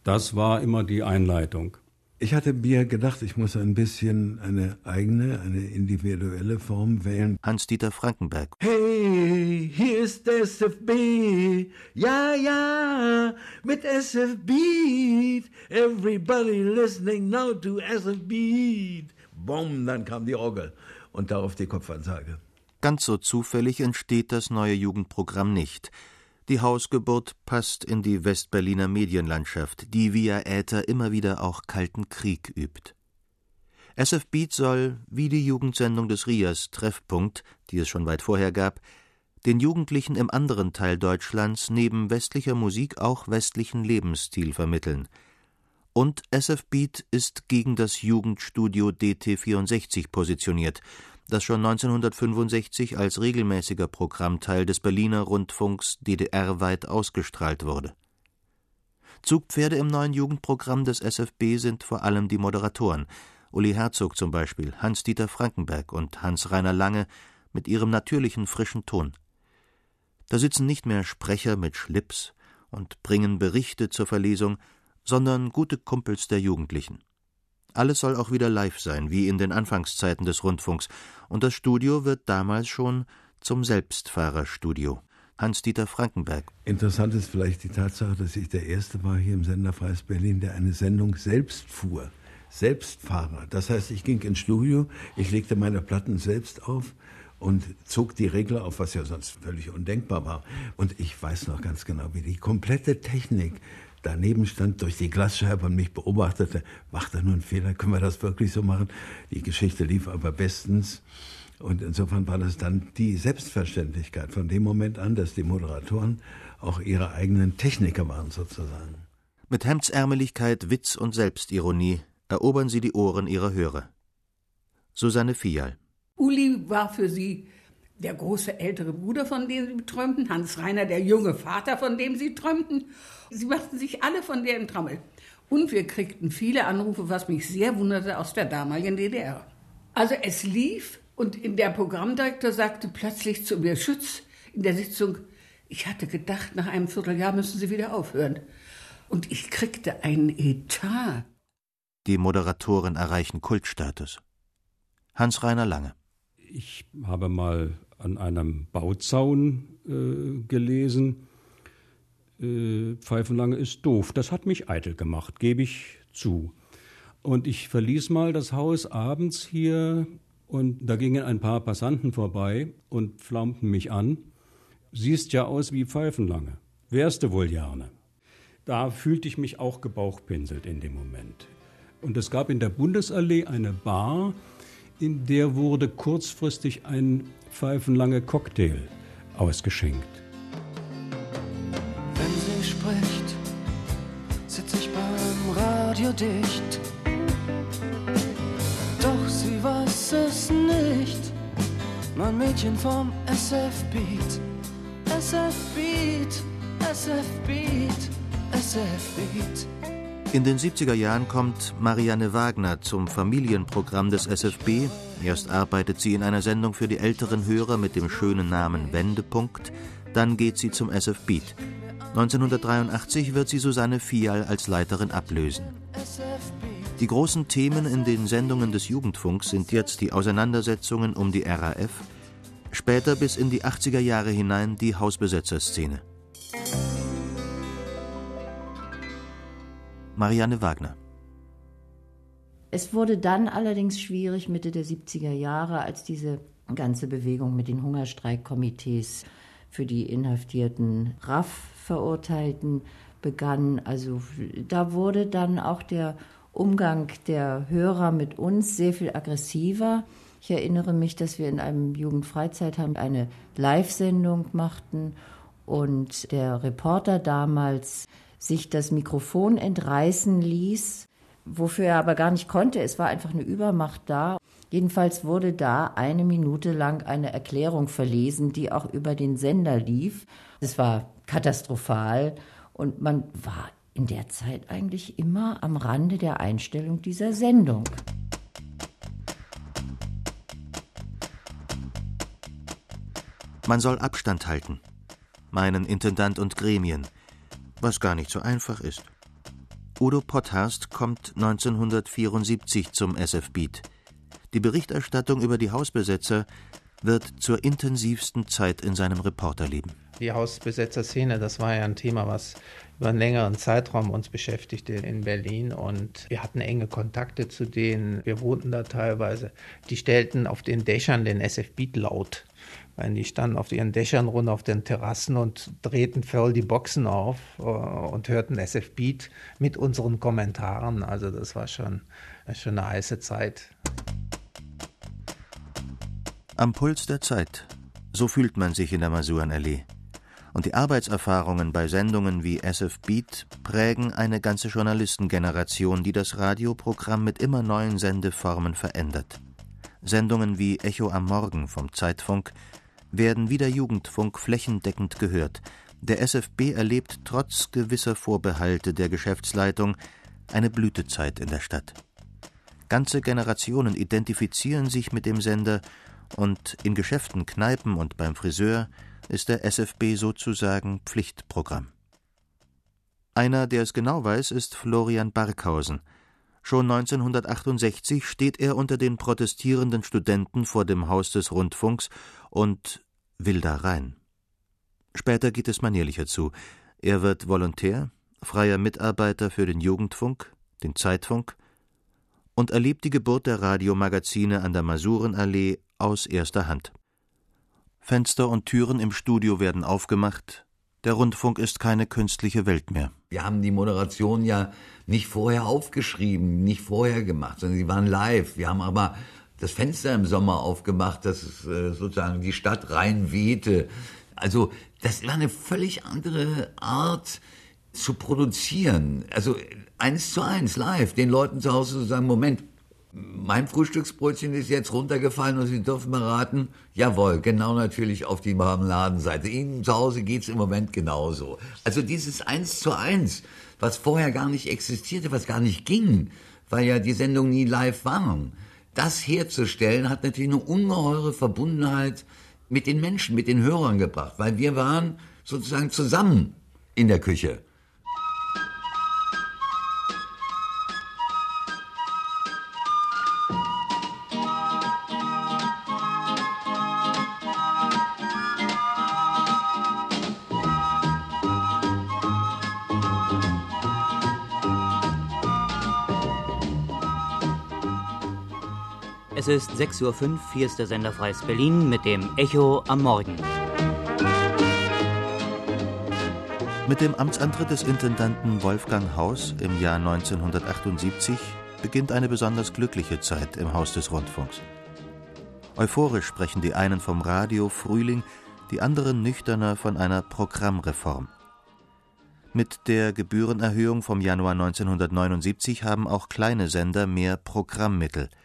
Das war immer die Einleitung. Ich hatte mir gedacht, ich muss ein bisschen eine eigene, eine individuelle Form wählen. Hans-Dieter Frankenberg. Hey, hier ist SFB. Ja, ja, mit SFB. Everybody listening now to SFB. Bumm, dann kam die Orgel und darauf die Kopfansage. Ganz so zufällig entsteht das neue Jugendprogramm nicht. Die Hausgeburt passt in die Westberliner Medienlandschaft, die via Äther immer wieder auch Kalten Krieg übt. SF Beat soll, wie die Jugendsendung des Rias Treffpunkt, die es schon weit vorher gab, den Jugendlichen im anderen Teil Deutschlands neben westlicher Musik auch westlichen Lebensstil vermitteln. Und SF Beat ist gegen das Jugendstudio DT64 positioniert, das schon 1965 als regelmäßiger Programmteil des Berliner Rundfunks DDR-weit ausgestrahlt wurde. Zugpferde im neuen Jugendprogramm des SFB sind vor allem die Moderatoren, Uli Herzog zum Beispiel, Hans-Dieter Frankenberg und Hans-Rainer Lange mit ihrem natürlichen frischen Ton. Da sitzen nicht mehr Sprecher mit Schlips und bringen Berichte zur Verlesung, sondern gute Kumpels der Jugendlichen. Alles soll auch wieder live sein, wie in den Anfangszeiten des Rundfunks, und das Studio wird damals schon zum Selbstfahrerstudio. Hans-Dieter Frankenberg. Interessant ist vielleicht die Tatsache, dass ich der Erste war hier im Sender Freies Berlin, der eine Sendung selbst fuhr. Selbstfahrer. Das heißt, ich ging ins Studio, ich legte meine Platten selbst auf und zog die Regler auf, was ja sonst völlig undenkbar war. Und ich weiß noch ganz genau, wie die komplette Technik daneben stand, durch die Glasscheibe und mich beobachtete. Macht er nur einen Fehler? Können wir das wirklich so machen? Die Geschichte lief aber bestens. Und insofern war das dann die Selbstverständlichkeit von dem Moment an, dass die Moderatoren auch ihre eigenen Techniker waren sozusagen. Mit Hemdsärmeligkeit, Witz und Selbstironie erobern sie die Ohren ihrer Hörer. Susanne Fial. Uli war für sie der große ältere Bruder, von dem sie träumten, Hans Reiner, der junge Vater, von dem sie träumten. Sie machten sich alle von der in Trommel. Und wir kriegten viele Anrufe, was mich sehr wunderte, aus der damaligen DDR. Also es lief und der Programmdirektor sagte plötzlich zu mir, Schütz, in der Sitzung, ich hatte gedacht, nach einem Vierteljahr müssen Sie wieder aufhören. Und ich kriegte einen Etat. Die Moderatoren erreichen Kultstatus. Hans-Rainer Lange. Ich habe mal an einem Bauzaun äh, gelesen, äh, Pfeifenlange ist doof. Das hat mich eitel gemacht, gebe ich zu. Und ich verließ mal das Haus abends hier und da gingen ein paar Passanten vorbei und flaumten mich an. Siehst ja aus wie Pfeifenlange. Wärst du wohl gerne. Da fühlte ich mich auch gebauchpinselt in dem Moment. Und es gab in der Bundesallee eine Bar, in der wurde kurzfristig ein pfeifenlange Cocktail ausgeschenkt. Wenn sie spricht, sitze ich beim Radio dicht. Doch sie weiß es nicht, mein Mädchen vom SF Beat. SF Beat, SF Beat, SF Beat. In den 70er Jahren kommt Marianne Wagner zum Familienprogramm des SFB. Erst arbeitet sie in einer Sendung für die älteren Hörer mit dem schönen Namen Wendepunkt, dann geht sie zum SF Beat. 1983 wird sie Susanne Fial als Leiterin ablösen. Die großen Themen in den Sendungen des Jugendfunks sind jetzt die Auseinandersetzungen um die RAF, später bis in die 80er Jahre hinein die Hausbesetzerszene. Marianne Wagner. Es wurde dann allerdings schwierig Mitte der 70er Jahre, als diese ganze Bewegung mit den Hungerstreikkomitees für die inhaftierten RAF-Verurteilten begann. Also da wurde dann auch der Umgang der Hörer mit uns sehr viel aggressiver. Ich erinnere mich, dass wir in einem Jugendfreizeitheim eine Live-Sendung machten und der Reporter damals sich das Mikrofon entreißen ließ, wofür er aber gar nicht konnte. Es war einfach eine Übermacht da. Jedenfalls wurde da eine Minute lang eine Erklärung verlesen, die auch über den Sender lief. Es war katastrophal und man war in der Zeit eigentlich immer am Rande der Einstellung dieser Sendung. Man soll Abstand halten, meinen Intendant und Gremien was gar nicht so einfach ist. Udo Potthast kommt 1974 zum SF Beat. Die Berichterstattung über die Hausbesetzer wird zur intensivsten Zeit in seinem Reporterleben. Die Hausbesetzerszene, das war ja ein Thema, was über einen längeren Zeitraum uns beschäftigte in Berlin und wir hatten enge Kontakte zu denen. Wir wohnten da teilweise. Die stellten auf den Dächern den SF Beat laut weil die standen auf ihren Dächern rund auf den Terrassen und drehten voll die Boxen auf äh, und hörten SF Beat mit unseren Kommentaren. Also das war schon, schon eine heiße Zeit. Am Puls der Zeit. So fühlt man sich in der Masurenallee. Und die Arbeitserfahrungen bei Sendungen wie SF Beat prägen eine ganze Journalistengeneration, die das Radioprogramm mit immer neuen Sendeformen verändert. Sendungen wie Echo am Morgen vom Zeitfunk werden wie der Jugendfunk flächendeckend gehört. Der SFB erlebt trotz gewisser Vorbehalte der Geschäftsleitung eine Blütezeit in der Stadt. Ganze Generationen identifizieren sich mit dem Sender und in Geschäften, Kneipen und beim Friseur ist der SFB sozusagen Pflichtprogramm. Einer, der es genau weiß, ist Florian Barkhausen. Schon 1968 steht er unter den protestierenden Studenten vor dem Haus des Rundfunks und will da rein. Später geht es manierlicher zu. Er wird Volontär, freier Mitarbeiter für den Jugendfunk, den Zeitfunk und erlebt die Geburt der Radiomagazine an der Masurenallee aus erster Hand. Fenster und Türen im Studio werden aufgemacht, der Rundfunk ist keine künstliche Welt mehr. Wir haben die Moderation ja nicht vorher aufgeschrieben, nicht vorher gemacht, sondern sie waren live. Wir haben aber das Fenster im Sommer aufgemacht, dass äh, sozusagen die Stadt rein wehte. Also das war eine völlig andere Art zu produzieren. Also eins zu eins live, den Leuten zu Hause zu sagen, Moment, mein Frühstücksbrötchen ist jetzt runtergefallen und Sie dürfen mal raten, jawohl, genau natürlich auf die Marmeladenseite. Ihnen zu Hause geht's im Moment genauso. Also dieses Eins zu Eins, was vorher gar nicht existierte, was gar nicht ging, weil ja die Sendungen nie live waren, das herzustellen, hat natürlich eine ungeheure Verbundenheit mit den Menschen, mit den Hörern gebracht, weil wir waren sozusagen zusammen in der Küche. Ist 6.05 Uhr, hier ist der Sender Freies Berlin mit dem Echo am Morgen. Mit dem Amtsantritt des Intendanten Wolfgang Haus im Jahr 1978 beginnt eine besonders glückliche Zeit im Haus des Rundfunks. Euphorisch sprechen die einen vom Radio Frühling, die anderen nüchterner von einer Programmreform. Mit der Gebührenerhöhung vom Januar 1979 haben auch kleine Sender mehr Programmmittel –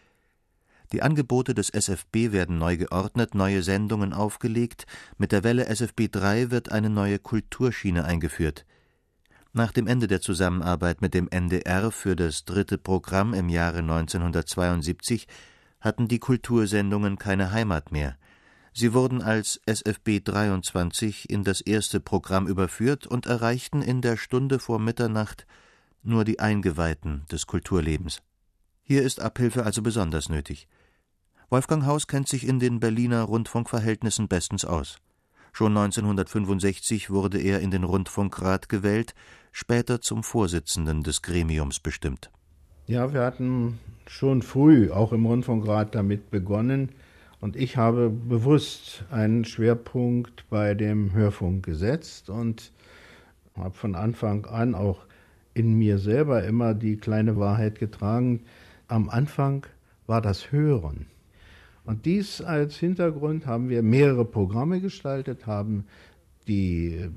die Angebote des SFB werden neu geordnet, neue Sendungen aufgelegt, mit der Welle SFB 3 wird eine neue Kulturschiene eingeführt. Nach dem Ende der Zusammenarbeit mit dem NDR für das dritte Programm im Jahre 1972 hatten die Kultursendungen keine Heimat mehr. Sie wurden als SFB 23 in das erste Programm überführt und erreichten in der Stunde vor Mitternacht nur die Eingeweihten des Kulturlebens. Hier ist Abhilfe also besonders nötig. Wolfgang Haus kennt sich in den Berliner Rundfunkverhältnissen bestens aus. Schon 1965 wurde er in den Rundfunkrat gewählt, später zum Vorsitzenden des Gremiums bestimmt. Ja, wir hatten schon früh auch im Rundfunkrat damit begonnen und ich habe bewusst einen Schwerpunkt bei dem Hörfunk gesetzt und habe von Anfang an auch in mir selber immer die kleine Wahrheit getragen. Am Anfang war das Hören und dies als Hintergrund haben wir mehrere Programme gestaltet, haben die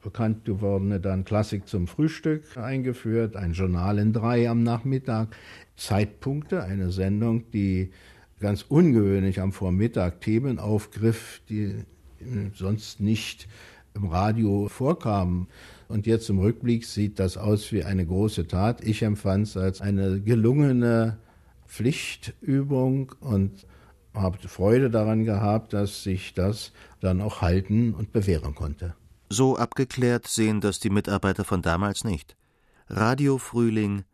bekannt gewordene dann Klassik zum Frühstück eingeführt, ein Journal in drei am Nachmittag, Zeitpunkte, eine Sendung, die ganz ungewöhnlich am Vormittag Themen aufgriff, die sonst nicht im Radio vorkamen. Und jetzt im Rückblick sieht das aus wie eine große Tat. Ich empfand es als eine gelungene Pflichtübung und habe Freude daran gehabt, dass sich das dann auch halten und bewähren konnte. So abgeklärt sehen das die Mitarbeiter von damals nicht. Radio Frühling,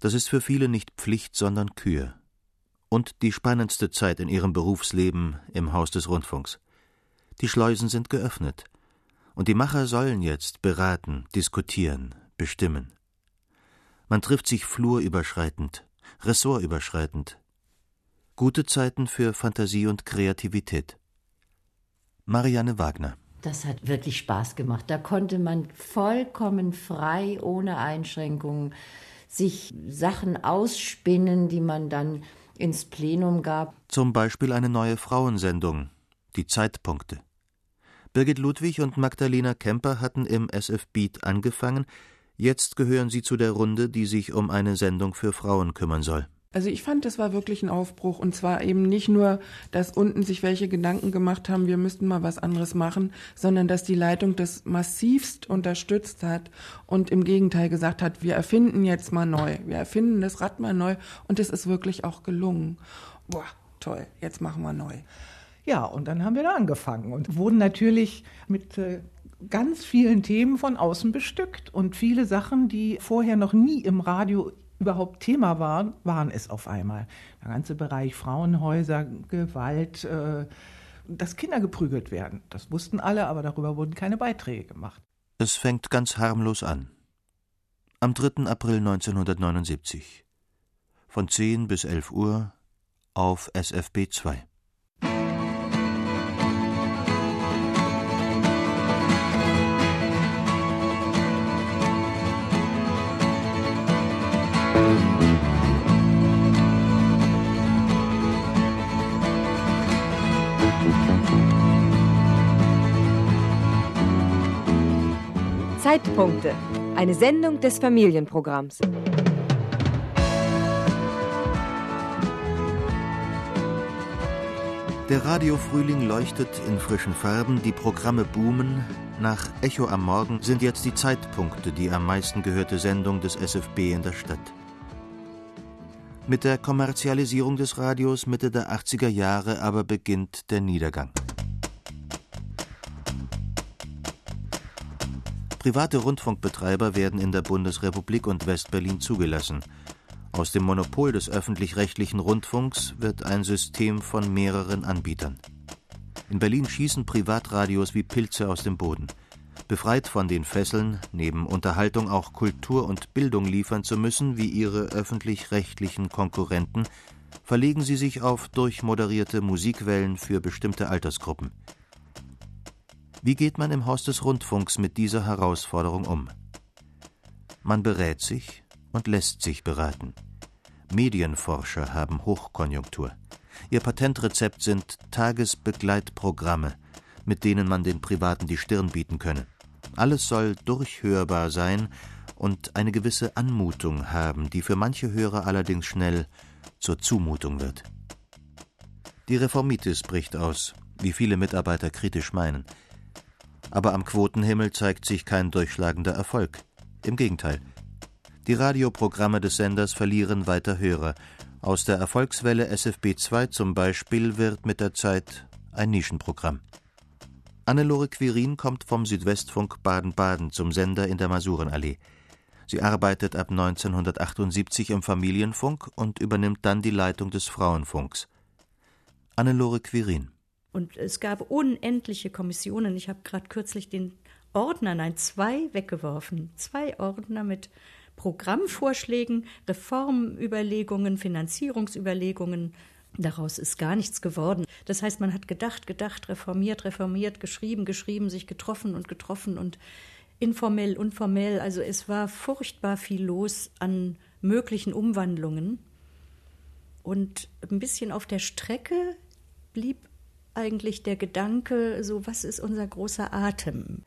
das ist für viele nicht Pflicht, sondern Kür. Und die spannendste Zeit in ihrem Berufsleben im Haus des Rundfunks. Die Schleusen sind geöffnet. Und die Macher sollen jetzt beraten, diskutieren, bestimmen. Man trifft sich flurüberschreitend, ressortüberschreitend, Gute Zeiten für Fantasie und Kreativität. Marianne Wagner. Das hat wirklich Spaß gemacht. Da konnte man vollkommen frei, ohne Einschränkungen, sich Sachen ausspinnen, die man dann ins Plenum gab. Zum Beispiel eine neue Frauensendung, die Zeitpunkte. Birgit Ludwig und Magdalena Kemper hatten im SF Beat angefangen, jetzt gehören sie zu der Runde, die sich um eine Sendung für Frauen kümmern soll. Also ich fand, das war wirklich ein Aufbruch und zwar eben nicht nur, dass unten sich welche Gedanken gemacht haben, wir müssten mal was anderes machen, sondern dass die Leitung das massivst unterstützt hat und im Gegenteil gesagt hat, wir erfinden jetzt mal neu, wir erfinden das Rad mal neu und es ist wirklich auch gelungen. Boah, toll, jetzt machen wir neu. Ja, und dann haben wir da angefangen und wurden natürlich mit äh, ganz vielen Themen von außen bestückt und viele Sachen, die vorher noch nie im Radio überhaupt Thema waren, waren es auf einmal. Der ganze Bereich Frauenhäuser, Gewalt, äh, dass Kinder geprügelt werden. Das wussten alle, aber darüber wurden keine Beiträge gemacht. Es fängt ganz harmlos an. Am 3. April 1979. Von 10 bis 11 Uhr auf SFB 2. Zeitpunkte. Eine Sendung des Familienprogramms. Der Radiofrühling leuchtet in frischen Farben, die Programme boomen. Nach Echo am Morgen sind jetzt die Zeitpunkte die am meisten gehörte Sendung des SFB in der Stadt. Mit der Kommerzialisierung des Radios Mitte der 80er Jahre aber beginnt der Niedergang. Private Rundfunkbetreiber werden in der Bundesrepublik und Westberlin zugelassen. Aus dem Monopol des öffentlich-rechtlichen Rundfunks wird ein System von mehreren Anbietern. In Berlin schießen Privatradios wie Pilze aus dem Boden. Befreit von den Fesseln, neben Unterhaltung auch Kultur und Bildung liefern zu müssen, wie ihre öffentlich-rechtlichen Konkurrenten, verlegen sie sich auf durchmoderierte Musikwellen für bestimmte Altersgruppen. Wie geht man im Haus des Rundfunks mit dieser Herausforderung um? Man berät sich und lässt sich beraten. Medienforscher haben Hochkonjunktur. Ihr Patentrezept sind Tagesbegleitprogramme, mit denen man den Privaten die Stirn bieten könne. Alles soll durchhörbar sein und eine gewisse Anmutung haben, die für manche Hörer allerdings schnell zur Zumutung wird. Die Reformitis bricht aus, wie viele Mitarbeiter kritisch meinen. Aber am Quotenhimmel zeigt sich kein durchschlagender Erfolg. Im Gegenteil. Die Radioprogramme des Senders verlieren weiter Hörer. Aus der Erfolgswelle SFB 2 zum Beispiel wird mit der Zeit ein Nischenprogramm. Annelore Quirin kommt vom Südwestfunk Baden-Baden zum Sender in der Masurenallee. Sie arbeitet ab 1978 im Familienfunk und übernimmt dann die Leitung des Frauenfunks. Annelore Quirin. Und es gab unendliche Kommissionen. Ich habe gerade kürzlich den Ordner, nein, zwei weggeworfen. Zwei Ordner mit Programmvorschlägen, Reformüberlegungen, Finanzierungsüberlegungen, Daraus ist gar nichts geworden. Das heißt, man hat gedacht, gedacht, reformiert, reformiert, geschrieben, geschrieben, sich getroffen und getroffen und informell, unformell. Also es war furchtbar viel los an möglichen Umwandlungen. Und ein bisschen auf der Strecke blieb eigentlich der Gedanke, so was ist unser großer Atem?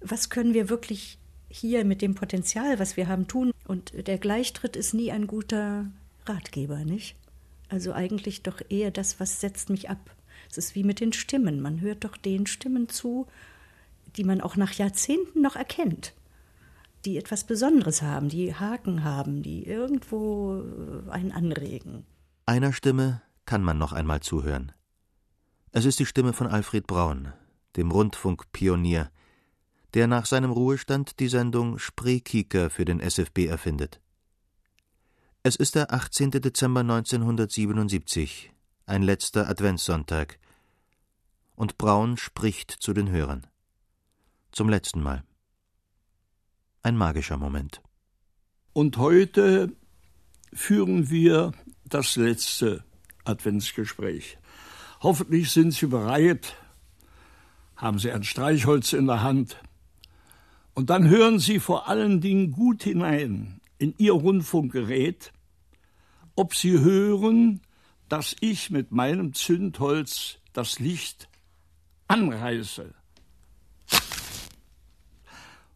Was können wir wirklich hier mit dem Potenzial, was wir haben, tun? Und der Gleichtritt ist nie ein guter Ratgeber, nicht? Also eigentlich doch eher das, was setzt mich ab. Es ist wie mit den Stimmen. Man hört doch den Stimmen zu, die man auch nach Jahrzehnten noch erkennt, die etwas Besonderes haben, die Haken haben, die irgendwo äh, einen anregen. Einer Stimme kann man noch einmal zuhören. Es ist die Stimme von Alfred Braun, dem Rundfunkpionier, der nach seinem Ruhestand die Sendung Spreekieker für den SFB erfindet. Es ist der 18. Dezember 1977, ein letzter Adventssonntag. Und Braun spricht zu den Hörern. Zum letzten Mal. Ein magischer Moment. Und heute führen wir das letzte Adventsgespräch. Hoffentlich sind Sie bereit, haben Sie ein Streichholz in der Hand. Und dann hören Sie vor allen Dingen gut hinein in Ihr Rundfunkgerät, ob Sie hören, dass ich mit meinem Zündholz das Licht anreiße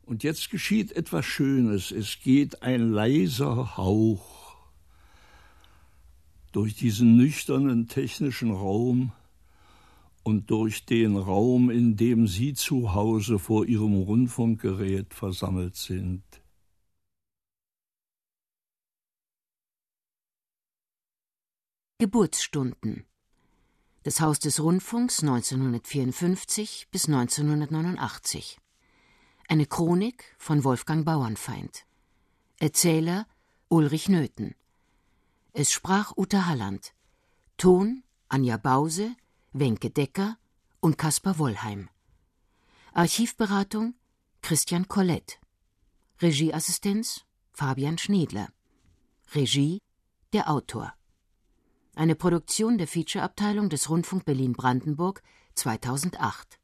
Und jetzt geschieht etwas Schönes. Es geht ein leiser Hauch durch diesen nüchternen technischen Raum und durch den Raum, in dem Sie zu Hause vor Ihrem Rundfunkgerät versammelt sind. Geburtsstunden. Das Haus des Rundfunks 1954 bis 1989 Eine Chronik von Wolfgang Bauernfeind. Erzähler Ulrich Nöthen. Es sprach Uta Halland. Ton Anja Bause Wenke Decker und Kaspar Wollheim. Archivberatung Christian Collett. Regieassistenz Fabian Schnedler. Regie der Autor. Eine Produktion der Featureabteilung des Rundfunk Berlin-Brandenburg 2008.